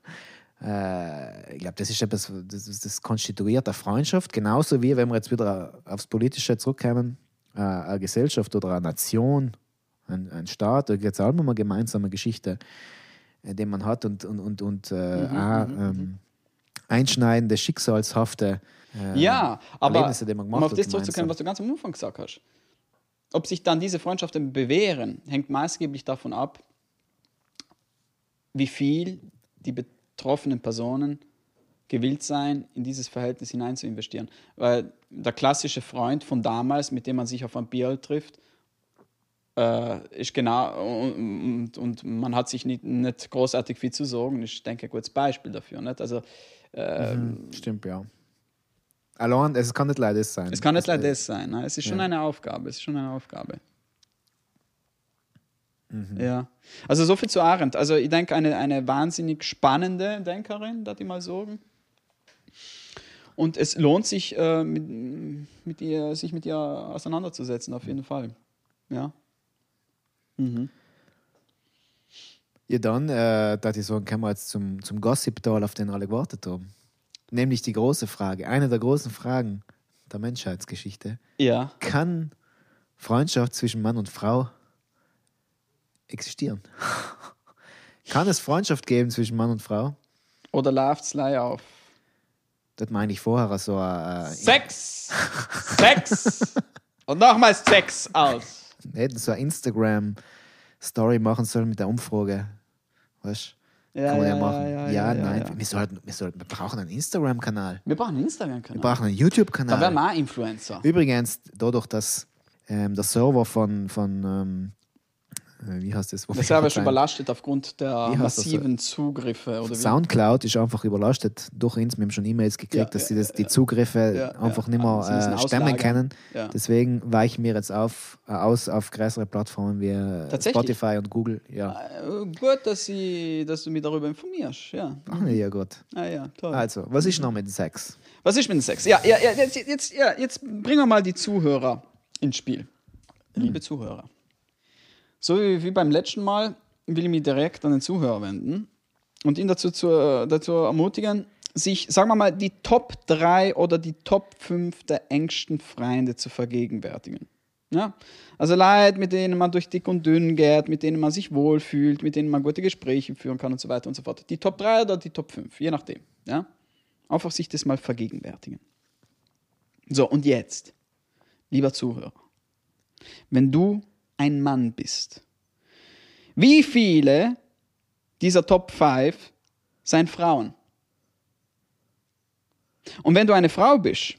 Äh, ich glaube, das ist etwas, das, das, konstituiert eine Freundschaft, genauso wie, wenn wir jetzt wieder aufs Politische zurückkommen, äh, eine Gesellschaft oder eine Nation, ein, ein Staat, da gibt es auch immer eine gemeinsame Geschichte, äh, die man hat und, und, und, und äh, Mhm, auch ähm, einschneidende, schicksalshafte äh, Ja, aber Erlebnisse, die man um gemacht auf hat das zurückzukommen, was du ganz am Anfang gesagt hast. Ob sich dann diese Freundschaften bewähren, hängt maßgeblich davon ab, wie viel die betroffenen Personen gewillt sein, in dieses Verhältnis hinein zu investieren. Weil der klassische Freund von damals, mit dem man sich auf ein Bier trifft, äh, ist genau, und, und, und man hat sich nicht, nicht großartig viel zu sorgen. Ich denke, ein gutes Beispiel dafür. Nicht? Also, Mhm, Stimmt, ja. Allein, es kann nicht leider sein. Es kann nicht Das, leider sein. Ne? Es ist schon eine Aufgabe. Es ist schon eine Aufgabe. Ja. Also so viel zu Arendt. Also ich denke, eine, eine wahnsinnig spannende Denkerin, da die mal sagen. Und es lohnt sich, äh, mit, mit ihr, sich mit ihr auseinanderzusetzen, auf jeden Fall. Ja. Ja, dann, äh, da ich sagen, kommen wir jetzt zum, zum Gossip-Tal, auf den alle gewartet haben. Nämlich die große Frage, eine der großen Fragen der Menschheitsgeschichte. Ja. Kann Freundschaft zwischen Mann und Frau existieren? Kann es Freundschaft geben zwischen Mann und Frau? Oder läuft es auf? Das meine ich vorher so äh, Sex! Sex! Und nochmals Sex aus. hätten so eine Instagram-Story machen sollen mit der Umfrage. Weißt du? Ja, Kann man ja, ja, machen. ja, Ja, nein. Wir, sollten, wir, sollten, wir brauchen einen Instagram-Kanal. Wir brauchen einen Wir Instagram-Kanal. brauchen einen Da wären YouTube-Kanal. wir auch Influencer. Übrigens, dadurch, dass ähm, der Server von, von ähm, äh, wie heißt das? Server ist sein- überlastet aufgrund der Wie heißt das massiven Zugriffe. Oder wie? Soundcloud ist einfach überlastet durch uns. Wir haben schon E-Mails gekriegt, Ja, dass sie das, ja, die ja. Zuggriffe Ja, einfach nicht mehr äh, stemmen können. Deswegen weichen wir jetzt auf, äh, aus auf größere Plattformen wie äh? Spotify und Google. Ja, Äh, Gut, dass, sie, dass du mich darüber informierst. Ja. ach nee, ja gut. Ah, ja, toll. Also, was ist noch mit dem Sex? Was ist mit dem Sex? Ja, ja, ja, jetzt, jetzt, ja, jetzt bringen wir mal die Zuhörer ins Spiel. Liebe Zuhörer. So wie, wie beim letzten Mal will ich mich direkt an den Zuhörer wenden und ihn dazu, zu, dazu ermutigen, sich, sagen wir mal, die Top 3 oder die Top 5 der engsten Freunde zu vergegenwärtigen. Ja? Also Leute, mit denen man durch dick und dünn geht, mit denen man sich wohlfühlt, mit denen man gute Gespräche führen kann und so weiter und so fort. Die Top 3 oder die Top 5, je nachdem. Ja? Einfach sich das mal vergegenwärtigen. So, und jetzt, lieber Zuhörer, wenn du ein Mann bist, wie viele dieser Top 5 seien Frauen? Und wenn du eine Frau bist,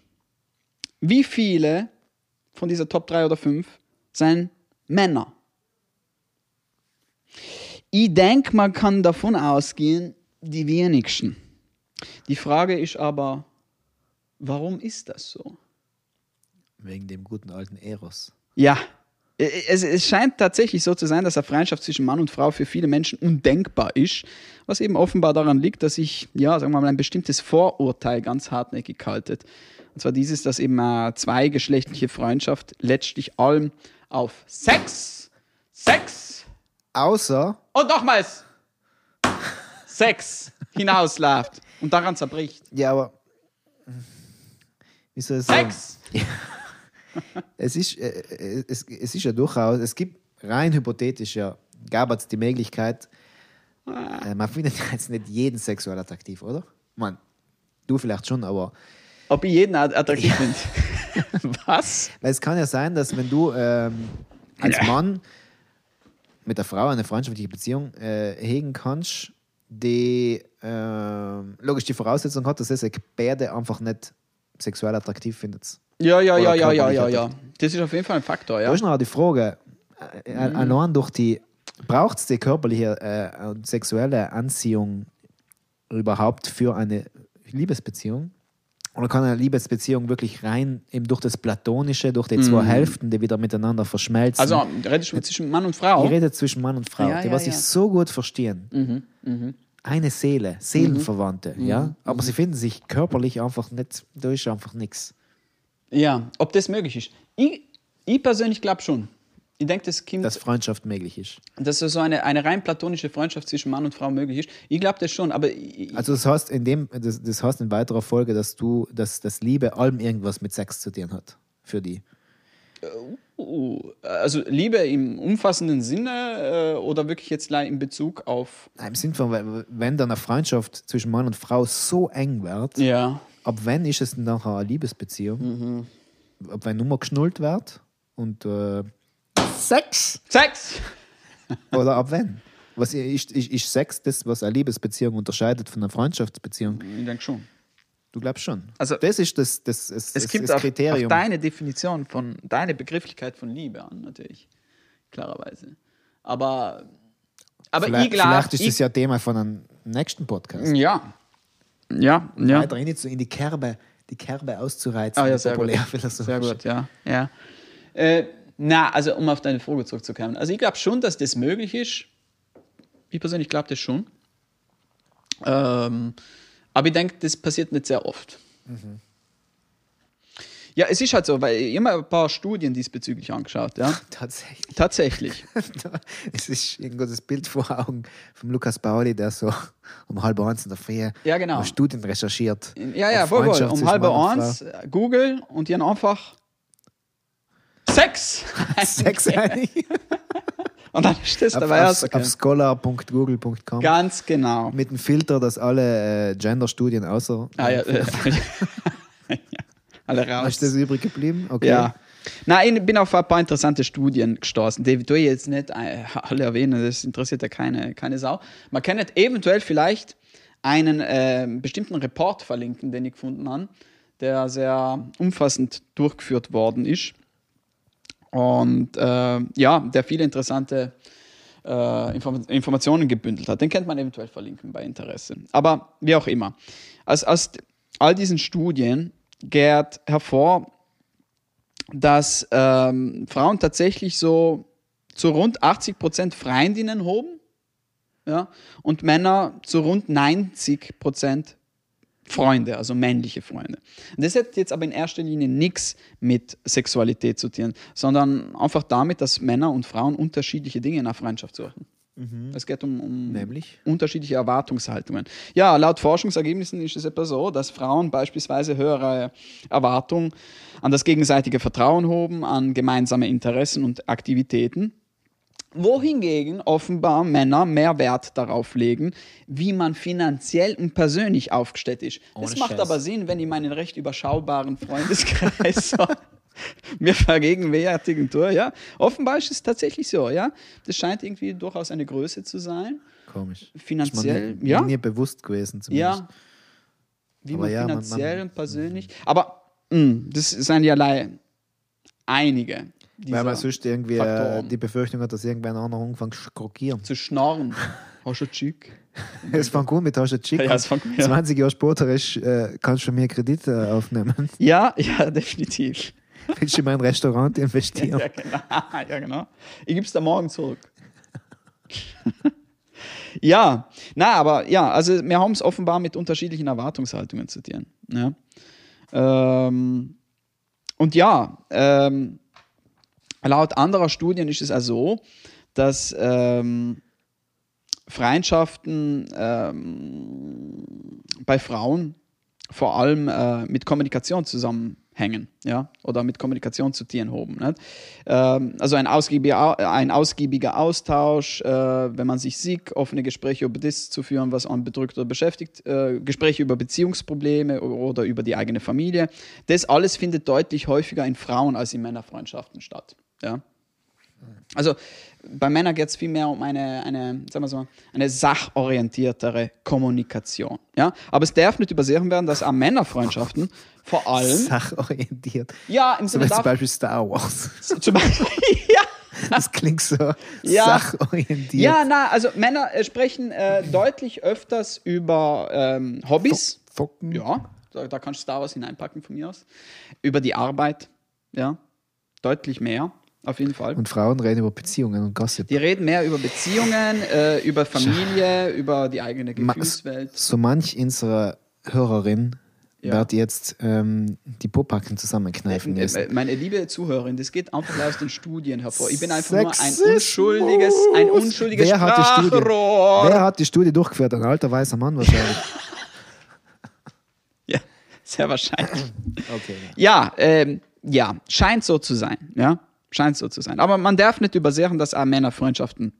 wie viele von dieser Top 3 oder 5 seien Männer? Ich denke, man kann davon ausgehen, die wenigsten. Die Frage ist aber, warum ist das so? Wegen dem guten alten Eros. Ja, es, es scheint tatsächlich so zu sein, dass eine Freundschaft zwischen Mann und Frau für viele Menschen undenkbar ist, was eben offenbar daran liegt, dass sich, ja, sagen wir mal, ein bestimmtes Vorurteil ganz hartnäckig haltet. Und zwar dieses, dass eben eine zweigeschlechtliche Freundschaft letztlich allem auf Sex, Sex Außer, und nochmals Sex hinausläuft und daran zerbricht. ja, aber. Wie soll ich sagen? Es ist, äh, äh, es, es ist ja durchaus, es gibt rein hypothetisch ja, gab es die Möglichkeit, äh, man findet jetzt nicht jeden sexuell attraktiv, oder? Man, du vielleicht schon, aber Ob ich jeden att- attraktiv finde. Was? weil es kann ja sein, dass wenn du ähm, als. Mann mit der Frau eine freundschaftliche Beziehung äh, hegen kannst, die ähm, logisch die Voraussetzung hat, dass es beide einfach nicht sexuell attraktiv findet. Ja, ja, ja, ja, ja, ja, ja. Das ist auf jeden Fall ein Faktor, ja. Da ist noch die Frage, äh, Mhm. allein durch die, braucht es die körperliche äh, und sexuelle Anziehung überhaupt für eine Liebesbeziehung? Oder kann eine Liebesbeziehung wirklich rein eben durch das Platonische, durch die zwei Hälften, die wieder miteinander verschmelzen? Mhm. Also, redest du zwischen Mann und Frau? ich rede zwischen Mann und Frau, Ja, die ja, was ja. so gut verstehen. Eine Seele, Seelenverwandte, Mhm. ja. Aber sie finden sich körperlich einfach nicht, da ist einfach nichts. Ja, ob das möglich ist. Ich, ich persönlich glaube schon. Ich denke, das kommt, Dass Freundschaft möglich ist. dass so eine, eine rein platonische Freundschaft zwischen Mann und Frau möglich ist. Ich glaube das schon, aber ich, Also das heißt in dem, das, das heißt in weiterer Folge, dass du, dass das Liebe allem irgendwas mit Sex zu tun hat. Für die. uh, also Liebe im umfassenden Sinne äh, oder wirklich jetzt in Bezug auf. Nein, Im Sinn von, wenn dann eine Freundschaft zwischen Mann und Frau so eng wird, Ja. Ab wann ist es denn nachher eine Liebesbeziehung? Ab wann nur mal geschnullt wird und äh, Sex? Sex! Oder ab wann? Was ist, ist, ist Sex das, was eine Liebesbeziehung unterscheidet von einer Freundschaftsbeziehung? Ich denke schon. Du glaubst schon. Also- das ist das, das, das, Es kommt das auf, auf Kriterium. deine Definition von, deine Begrifflichkeit von Liebe an, natürlich. Klarerweise. Aber, aber vielleicht, ich glaube. vielleicht ist das ja Thema von einem nächsten Podcast. Ja. Ja, ja. weiter nicht so in die Kerbe, die Kerbe auszureizen. Ah, ja, sehr gut. populärphilosophisch. Sehr gut, ja. ja. Äh, na, also um auf deine Frage zurückzukommen. Also ich glaube schon, dass das möglich ist. Ich persönlich glaube das schon. Ähm, aber ich denke, das passiert nicht sehr oft. Ja, es ist halt so, weil ich mir ein paar Studien diesbezüglich angeschaut. Ja. Tatsächlich. Tatsächlich. es ist irgendwo das Bild vor Augen von Lukas Pauli, der so um halb eins in der Früh Ja, genau. Studien recherchiert. Ja, ja, wohl. Freundschaft Um halb eins, äh, Google und haben einfach Sex. Sex einig. Und dann ist das auf, dabei auf, rausgekommen. auf scholar.google.com Ganz genau. mit dem Filter, dass alle äh, Gender-Studien außer. Ah, ja, äh, ja. Alle raus. Ist das übrig geblieben? Okay. Ja. Nein, ich bin auf ein paar interessante Studien gestoßen. Die tue ich jetzt nicht äh, alle erwähnen, das interessiert ja keine, keine Sau. Man kann nicht eventuell vielleicht einen äh, bestimmten Report verlinken, den ich gefunden habe, der sehr umfassend durchgeführt worden ist. Und äh, ja, der viele interessante äh, Inform Informationen gebündelt hat. Den kennt man eventuell verlinken bei Interesse. Aber wie auch immer. Aus, aus all diesen Studien geht hervor, dass ähm, Frauen tatsächlich so zu rund 80 Prozent Freundinnen haben ja, und Männer zu rund 90 Prozent Freunde, also männliche Freunde. Das hat jetzt aber in erster Linie nichts mit Sexualität zu tun, sondern einfach damit, dass Männer und Frauen unterschiedliche Dinge in einer Freundschaft suchen. Es geht um, um unterschiedliche Erwartungshaltungen. Ja, laut Forschungsergebnissen ist es etwa so, dass Frauen beispielsweise höhere Erwartungen an das gegenseitige Vertrauen haben, an gemeinsame Interessen und Aktivitäten wohingegen offenbar Männer mehr Wert darauf legen, wie man finanziell und persönlich aufgestellt ist. das Ohne macht Scheiß. aber Sinn, wenn ich meinen recht überschaubaren Freundeskreis so mir vergegenwärtigen. Ja? Offenbar ist es tatsächlich so. Ja? Das scheint irgendwie durchaus eine Größe zu sein. Komisch. Finanziell, ist mir ja. nie bewusst gewesen zumindest. Ja. Wie Aber man ja, man- finanziell man- und persönlich. Aber mh, das sind ja allein einige. Weil man sonst irgendwie äh, Faktoren. die Befürchtung hat, dass irgendwann auch noch anfängt zu krokieren. zu schnorren. Hast du einen Chick? Es fängt gut mit hast du einen Chick Ja, es ja. 20 Jahre später ist, äh, kannst du schon mehr Kredit äh, aufnehmen. Ja, ja, definitiv. Willst du in mein Restaurant investieren? Ja, genau. ja, genau. Ich gebe es dir morgen zurück. ja, na, aber ja, also wir haben es offenbar mit unterschiedlichen Erwartungshaltungen zu tun. Ja. Ähm, und ja, ähm, laut anderer Studien ist es auch so, dass ähm, Freundschaften ähm, bei Frauen vor allem äh, mit Kommunikation zusammenhängen, ja, oder mit Kommunikation zu tun haben. Nicht? Ähm, also ein ausgiebiger, ein ausgiebiger Austausch, äh, wenn man sich sieht, offene Gespräche über das zu führen, was einen bedrückt oder beschäftigt, äh, Gespräche über Beziehungsprobleme oder über die eigene Familie. Das alles findet deutlich häufiger in Frauen als in Männerfreundschaften statt. Ja. Also bei Männern geht es vielmehr um eine, eine, sagen wir so, eine sachorientiertere Kommunikation. Ja? Aber es darf nicht übersehen werden, dass auch Männerfreundschaften vor allem, Sachorientiert. ja, im So Sinne wie zum Beispiel Star Wars. zum Beispiel, ja, Das klingt so Ja. sachorientiert. ja, na, also Männer äh, sprechen äh, deutlich öfters über ähm, Hobbys. Zocken. Ja, da, da kannst du Star Wars hineinpacken von mir aus. Über die Arbeit, ja, deutlich mehr, auf jeden Fall. Und Frauen reden über Beziehungen und Gossip. Die reden mehr über Beziehungen, äh, über Familie, über die eigene Gefühlswelt. So manch unserer Hörerin Ja. wird jetzt ähm, die Popacken zusammenkneifen Äh, müssen. äh, Meine liebe Zuhörerin, das geht einfach aus den Studien hervor. Ich bin einfach nur ein Sexismus. unschuldiges, ein unschuldiges Wer hat, die Studie, wer hat die Studie durchgeführt? Ein alter weißer Mann wahrscheinlich. Ja, sehr wahrscheinlich. Okay. Ja, ähm, ja, scheint so zu sein. Ja, scheint so zu sein. Aber man darf nicht übersehen, dass auch Männerfreundschaften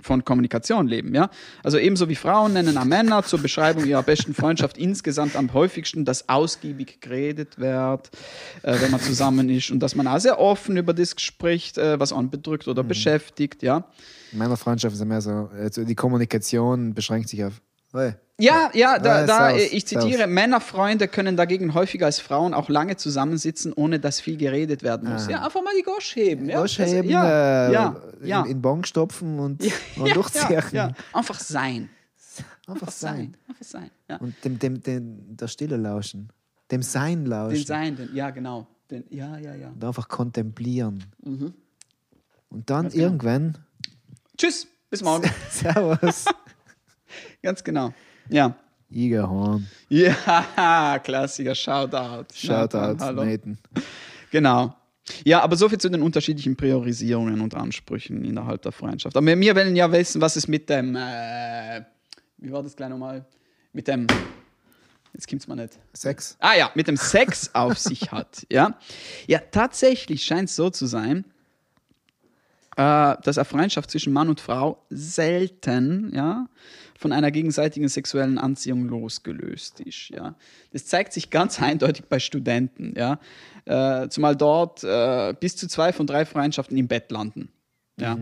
von Kommunikation leben. Ja, also ebenso wie Frauen nennen auch Männer zur Beschreibung ihrer besten Freundschaft insgesamt am häufigsten, dass ausgiebig geredet wird, äh, wenn man zusammen ist und dass man auch sehr offen über das spricht, äh, was einen bedrückt oder beschäftigt. Ja. In meiner Freundschaft ist ja mehr so, also die Kommunikation beschränkt sich auf. Hey, Ja, ja, da, da, Servus, ich zitiere. Männerfreunde können dagegen häufiger als Frauen auch lange zusammensitzen, ohne dass viel geredet werden muss. Ja, einfach mal die Gosch heben. Ja, Gosch Also, heben, ja, äh, ja, ja. In, in Bon stopfen und, und durchziehen. Einfach sein. Einfach sein. Einfach sein. Und dem, dem, dem, der Stille lauschen. Dem Sein lauschen. Den Sein, den, ja, genau. Den, ja, ja, ja. Und einfach kontemplieren. Mhm. Und dann genau. irgendwann, Tschüss, bis morgen. Servus, Ganz genau. Ja. Igehorn, Ja, Klassiker, Shoutout. Shoutout, Hallo. Nathan. Genau. Ja, aber so viel zu den unterschiedlichen Priorisierungen und Ansprüchen innerhalb der Freundschaft. Aber wir wollen ja wissen, was es mit dem, äh, wie war das gleich nochmal? Mit dem, jetzt kommt es mal nicht. Sex. Ah ja, mit dem Sex auf sich hat. Ja, ja tatsächlich scheint es so zu sein, äh, dass eine Freundschaft zwischen Mann und Frau selten ja, von einer gegenseitigen sexuellen Anziehung losgelöst ist. Ja. Das zeigt sich ganz eindeutig bei Studenten. Ja. Äh, zumal dort äh, bis zu zwei von drei Freundschaften im Bett landen. Ja.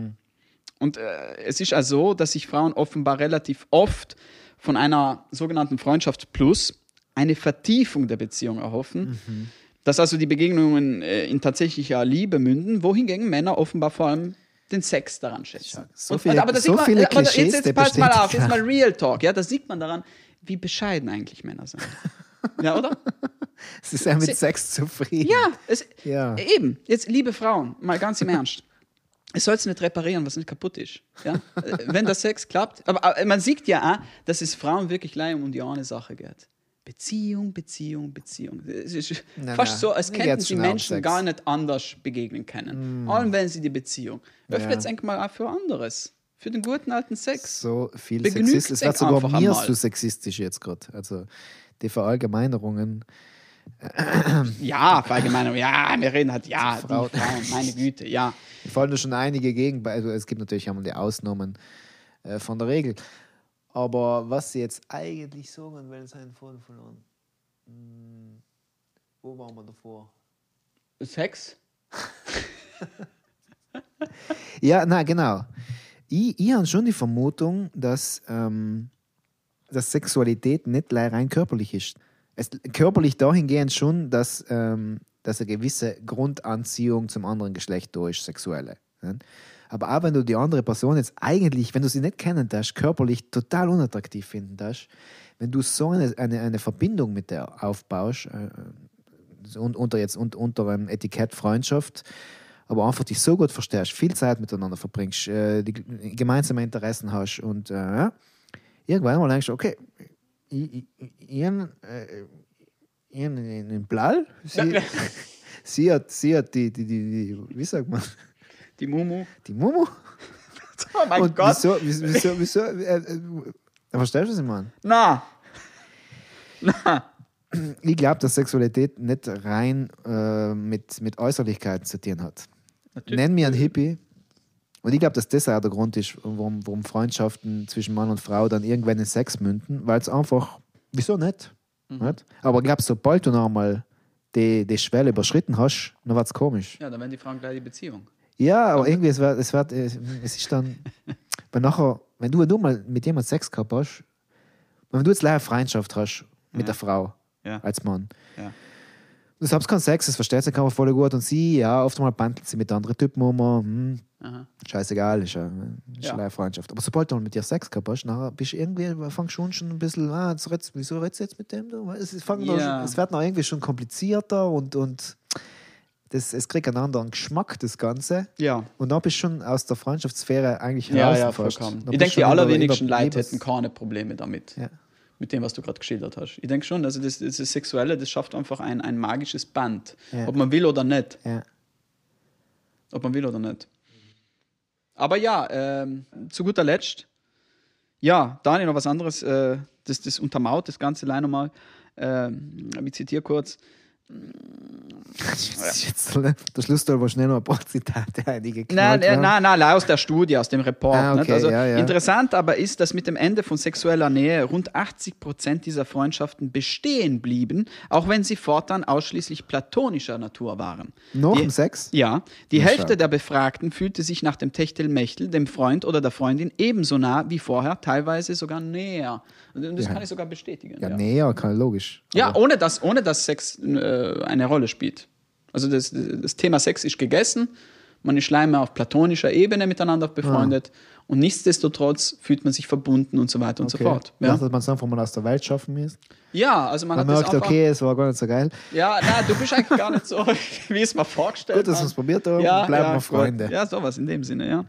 Und äh, es ist also so, dass sich Frauen offenbar relativ oft von einer sogenannten Freundschaft plus eine Vertiefung der Beziehung erhoffen. Dass also die Begegnungen äh, in tatsächlicher Liebe münden, wohingegen Männer offenbar vor allem den Sex daran schätzen. so Und- viele- aber da so sieht man, viele aber jetzt, Klischees, jetzt, der pass mal auf, jetzt mal Real Talk. Ja, da sieht man daran, wie bescheiden eigentlich Männer sind. Ja, oder? Sie sind mit Sie- Sex zufrieden. Ja, es, Ja. eben. Jetzt, liebe Frauen, mal ganz im Ernst. Es soll es nicht reparieren, was nicht kaputt ist. Ja? Wenn der Sex klappt. Aber, aber man sieht ja auch, dass es Frauen wirklich leider um die eine Sache geht. Beziehung, Beziehung, Beziehung. Es ist Na, fast na, so, als könnten auch um Menschen Sex. gar nicht anders begegnen können. Allem wenn sie die Beziehung. Öffnet Ja. mal auch für anderes. Für den guten alten Sex. So viel Sexist. Es wird sogar mir so sexistisch jetzt gerade. Also die Verallgemeinerungen. Ja, Verallgemeinung. Ja, wir reden halt, ja, die Frauen, meine Güte, ja. Mir fallen da schon einige gegen. Also es gibt natürlich einmal die Ausnahmen äh, von der Regel. Aber was sie jetzt eigentlich sagen, wenn es einen Faden verloren. Hm, wo waren wir davor? Sex? Ja, na genau. Ich, ich habe schon die Vermutung, dass, ähm, dass Sexualität nicht rein körperlich ist. Es, körperlich dahingehend schon, dass, ähm, dass eine gewisse Grundanziehung zum anderen Geschlecht ist, sexuelle. Ne? Aber auch wenn du die andere Person jetzt eigentlich, wenn du sie nicht kennen darfst, körperlich total unattraktiv finden darfst, wenn du so eine, eine, eine Verbindung mit der aufbaust, äh, so un- unter jetzt un- unter einem Etikett Freundschaft, aber einfach dich so gut verstehst, viel Zeit miteinander verbringst, äh, die gemeinsame Interessen hast und äh, ja, irgendwann mal denkst du, okay, ich, ich, äh, ich hab einen Blall, sie, sie hat, sie hat die, die, die, die, wie sagt man, Die Mumu. die Mumu. Oh mein und Gott. wieso, wieso, wieso, äh, äh, verstehst du, was ich meine? Na, Ich glaube, dass Sexualität nicht rein äh, mit, mit Äußerlichkeiten zu tun hat. Nenn mir einen Hippie. Und ich glaube, dass das auch der Grund ist, warum, warum Freundschaften zwischen Mann und Frau dann irgendwann in Sex münden, weil es einfach, wieso nicht? nicht? Aber ich glaube, sobald du noch einmal die, die Schwelle überschritten hast, dann wird es komisch. ja, dann werden die Frauen gleich die Beziehung. Ja, aber irgendwie, es, wird, es, wird, es ist dann, wenn nachher, wenn du, du mal mit jemandem Sex gehabt hast, wenn du jetzt leider Freundschaft hast mit der Frau Ja. als Mann, Ja. du sagst keinen Sex, das versteht sie kann man voll gut und sie, ja, oft mal bandelt sie mit anderen Typen um, hm, Aha. scheißegal, ist ja, ist Ja. ja. eine Freundschaft. Aber sobald du mal mit dir Sex gehabt hast, nachher bist du irgendwie, fangst schon schon ein bisschen, ah, jetzt redst, wieso redest du jetzt mit dem? Es, Ja. es wird noch irgendwie schon komplizierter und, und das, es kriegt einen anderen Geschmack, das Ganze. Ja. Und dann bist du schon aus der Freundschaftssphäre eigentlich Ja, raus. ja, fast. vollkommen. Ich denke, die allerwenigsten Leute hätten keine Probleme damit. Ja. Mit dem, was du gerade geschildert hast. Ich denke schon, also das, das Sexuelle, das schafft einfach ein, ein magisches Band. Ja. Ob man will oder nicht. Ja. Ob man will oder nicht. Aber ja, ähm, zu guter Letzt, ja, Daniel, noch was anderes, äh, das, das untermauert das Ganze leider nochmal. Ähm, ich zitiere kurz. Das ist jetzt der Schluss, war schnell noch ein paar Zitate einige Nein, nein, nein, nein, aus der Studie, aus dem Report. Ah, okay, also ja, ja. Interessant aber ist, dass mit dem Ende von sexueller Nähe rund 80 Prozent dieser Freundschaften bestehen blieben, auch wenn sie fortan ausschließlich platonischer Natur waren. Noch Die- im Sex? Ja, die Na, Hälfte schau. der Befragten fühlte sich nach dem Techtelmechtel dem Freund oder der Freundin ebenso nah wie vorher, teilweise sogar näher. Und das Ja. kann ich sogar bestätigen. Ja, ja, kann, logisch. Ja, ohne dass, ohne dass Sex äh, eine Rolle spielt. Also das, das Thema Sex ist gegessen, man ist scheinbar auf platonischer Ebene miteinander befreundet und nichtsdestotrotz fühlt man sich verbunden und so weiter und so okay. fort. Ja. Ja, Dass man es einfach mal aus der Welt schaffen muss. ja also man, Man hat das merkt, einfach, okay, es war gar nicht so geil. Ja, nein, du bist eigentlich gar nicht so, wie es mir vorgestellt Gut, dass wir es probiert haben. Bleiben wir gut. Freunde. Ja, sowas in dem Sinne, ja.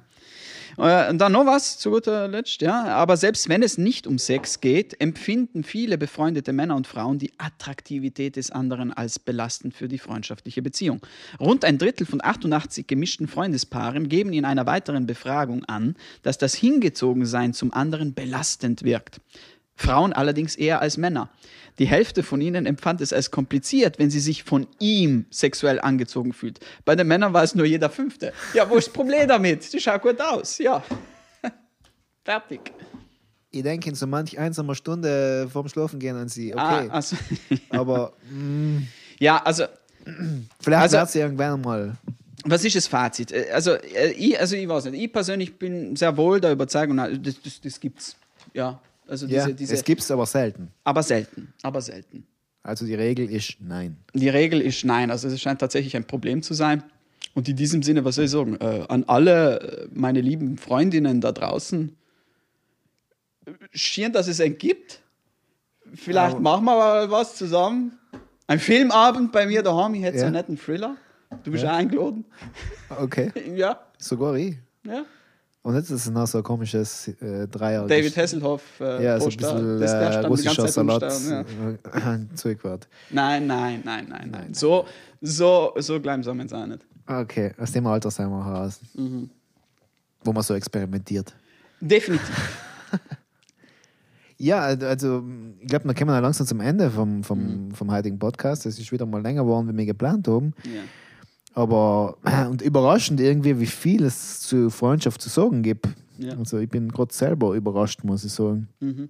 Äh, Und dann noch was zu guter Letzt, ja. Aber selbst wenn es nicht um Sex geht, empfinden viele befreundete Männer und Frauen die Attraktivität des anderen als belastend für die freundschaftliche Beziehung. Rund ein Drittel von 88 gemischten Freundespaaren geben in einer weiteren Befragung an, dass das Hingezogensein zum anderen belastend wirkt. Frauen allerdings eher als Männer. Die Hälfte von ihnen empfand es als kompliziert, wenn sie sich von ihm sexuell angezogen fühlt. Bei den Männern war es nur jeder Fünfte. Ja, wo ist das Problem damit? Die schaut gut aus. Ja. Fertig. Ich denke in so manch einsamer Stunde vorm Schlafen gehen an sie. Ah, Okay. also, Aber mm, ja, also, vielleicht Also- wird sie irgendwann mal. was ist das Fazit? Äh, Also, äh, ich, also ich weiß nicht. Ich persönlich bin sehr wohl der Überzeugung, das, das, das gibt's. Ja, also Ja, diese, diese es gibt es aber selten. aber selten, aber selten. Also die Regel ist nein. Die Regel ist nein. Also es scheint tatsächlich ein Problem zu sein. Und in diesem Sinne, was soll ich sagen, äh, an alle äh, meine lieben Freundinnen da draußen, schön, dass es einen gibt. Vielleicht machen wir mal was zusammen. Ein Filmabend bei mir daheim, ich hätte so Ja. einen netten Thriller. Du bist auch eingeladen. Okay, Ja, sogar ich. ja. Und jetzt ist es noch so ein komisches äh, Dreier. David Hasselhoff. Äh, Ja, so ein bisschen äh, russischer Salat. Ja. äh, Zeug wird. Nein, nein, nein, nein, nein. So, so, so klein sind wir jetzt auch nicht. Okay, aus dem Alter sind wir raus. Mhm. Wo man so experimentiert. Definitiv. Ja, also ich glaube, dann kommen wir langsam zum Ende vom, vom, Mhm. vom heutigen Podcast. Es ist wieder mal länger geworden, wie wir geplant haben. Ja. Aber und überraschend irgendwie, wie viel es zu Freundschaft zu sagen gibt. Ja. Also ich bin gerade selber überrascht, muss ich sagen. Mhm.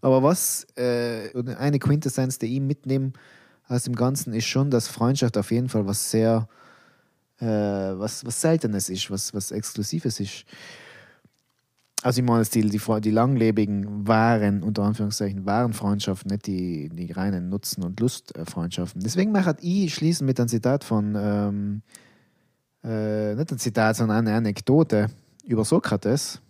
Aber was äh, eine Quintessenz, die ich mitnehme aus dem Ganzen, ist schon, dass Freundschaft auf jeden Fall was sehr äh, was, was Seltenes ist, was, was Exklusives ist. Also ich meine, die, die, die langlebigen, wahren, unter Anführungszeichen, wahren Freundschaften, nicht die, die reinen Nutzen- und Lustfreundschaften. Deswegen möchte ich schließen mit einem Zitat von, ähm, äh, nicht ein Zitat, sondern eine Anekdote über Sokrates,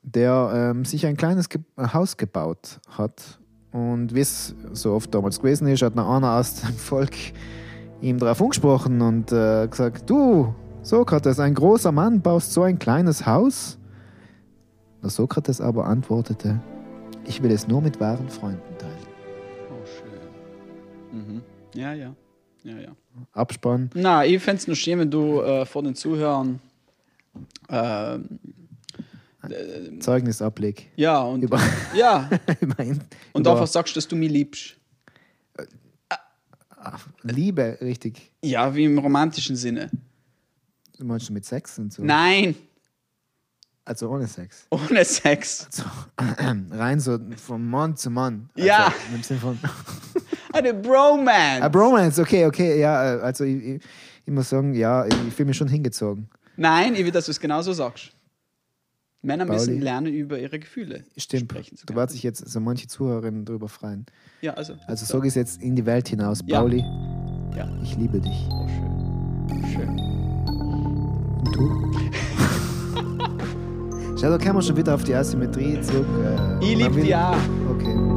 der ähm, sich ein kleines Ge Haus gebaut hat. Und wie es so oft damals gewesen ist, hat noch einer aus dem Volk ihm darauf angesprochen und äh, gesagt, du, Sokrates, ein großer Mann, baust so ein kleines Haus? Der Sokrates aber antwortete, ich will es nur mit wahren Freunden teilen. Oh, schön. Mhm. Ja, ja. Ja, ja. Abspann. Na, ich fände es nur schön, wenn du äh, vor den Zuhörern ähm, Zeugnisableg. ja und Über- ja Immerhin. und Über einfach sagst, dass du mich liebst. Liebe, richtig. Ja, wie im romantischen Sinne. Du meinst mit Sex und so? Nein, Also ohne Sex. ohne Sex. So, rein so von Mann zu Mann. Also Ja. Im Sinne von. Eine Bromance. Ah, Bromance, okay, okay, ja. äh, Also ich, ich, ich muss sagen, ja, ich fühle mich schon hingezogen. Nein, ich will, dass du es genauso sagst. Männer müssen Pauli. lernen, über ihre Gefühle Stimmt. sprechen zu Du können. wirst sich jetzt so manche Zuhörerinnen darüber freuen. Ja, also. Also sag ich es jetzt in die Welt hinaus. Ja. Pauli, Ja. ich liebe dich. Oh, schön. Schön. Und du? Schau, da kommen wir schon wieder auf die Asymmetrie zurück. Äh, Ich man lieb will- dich auch. Okay.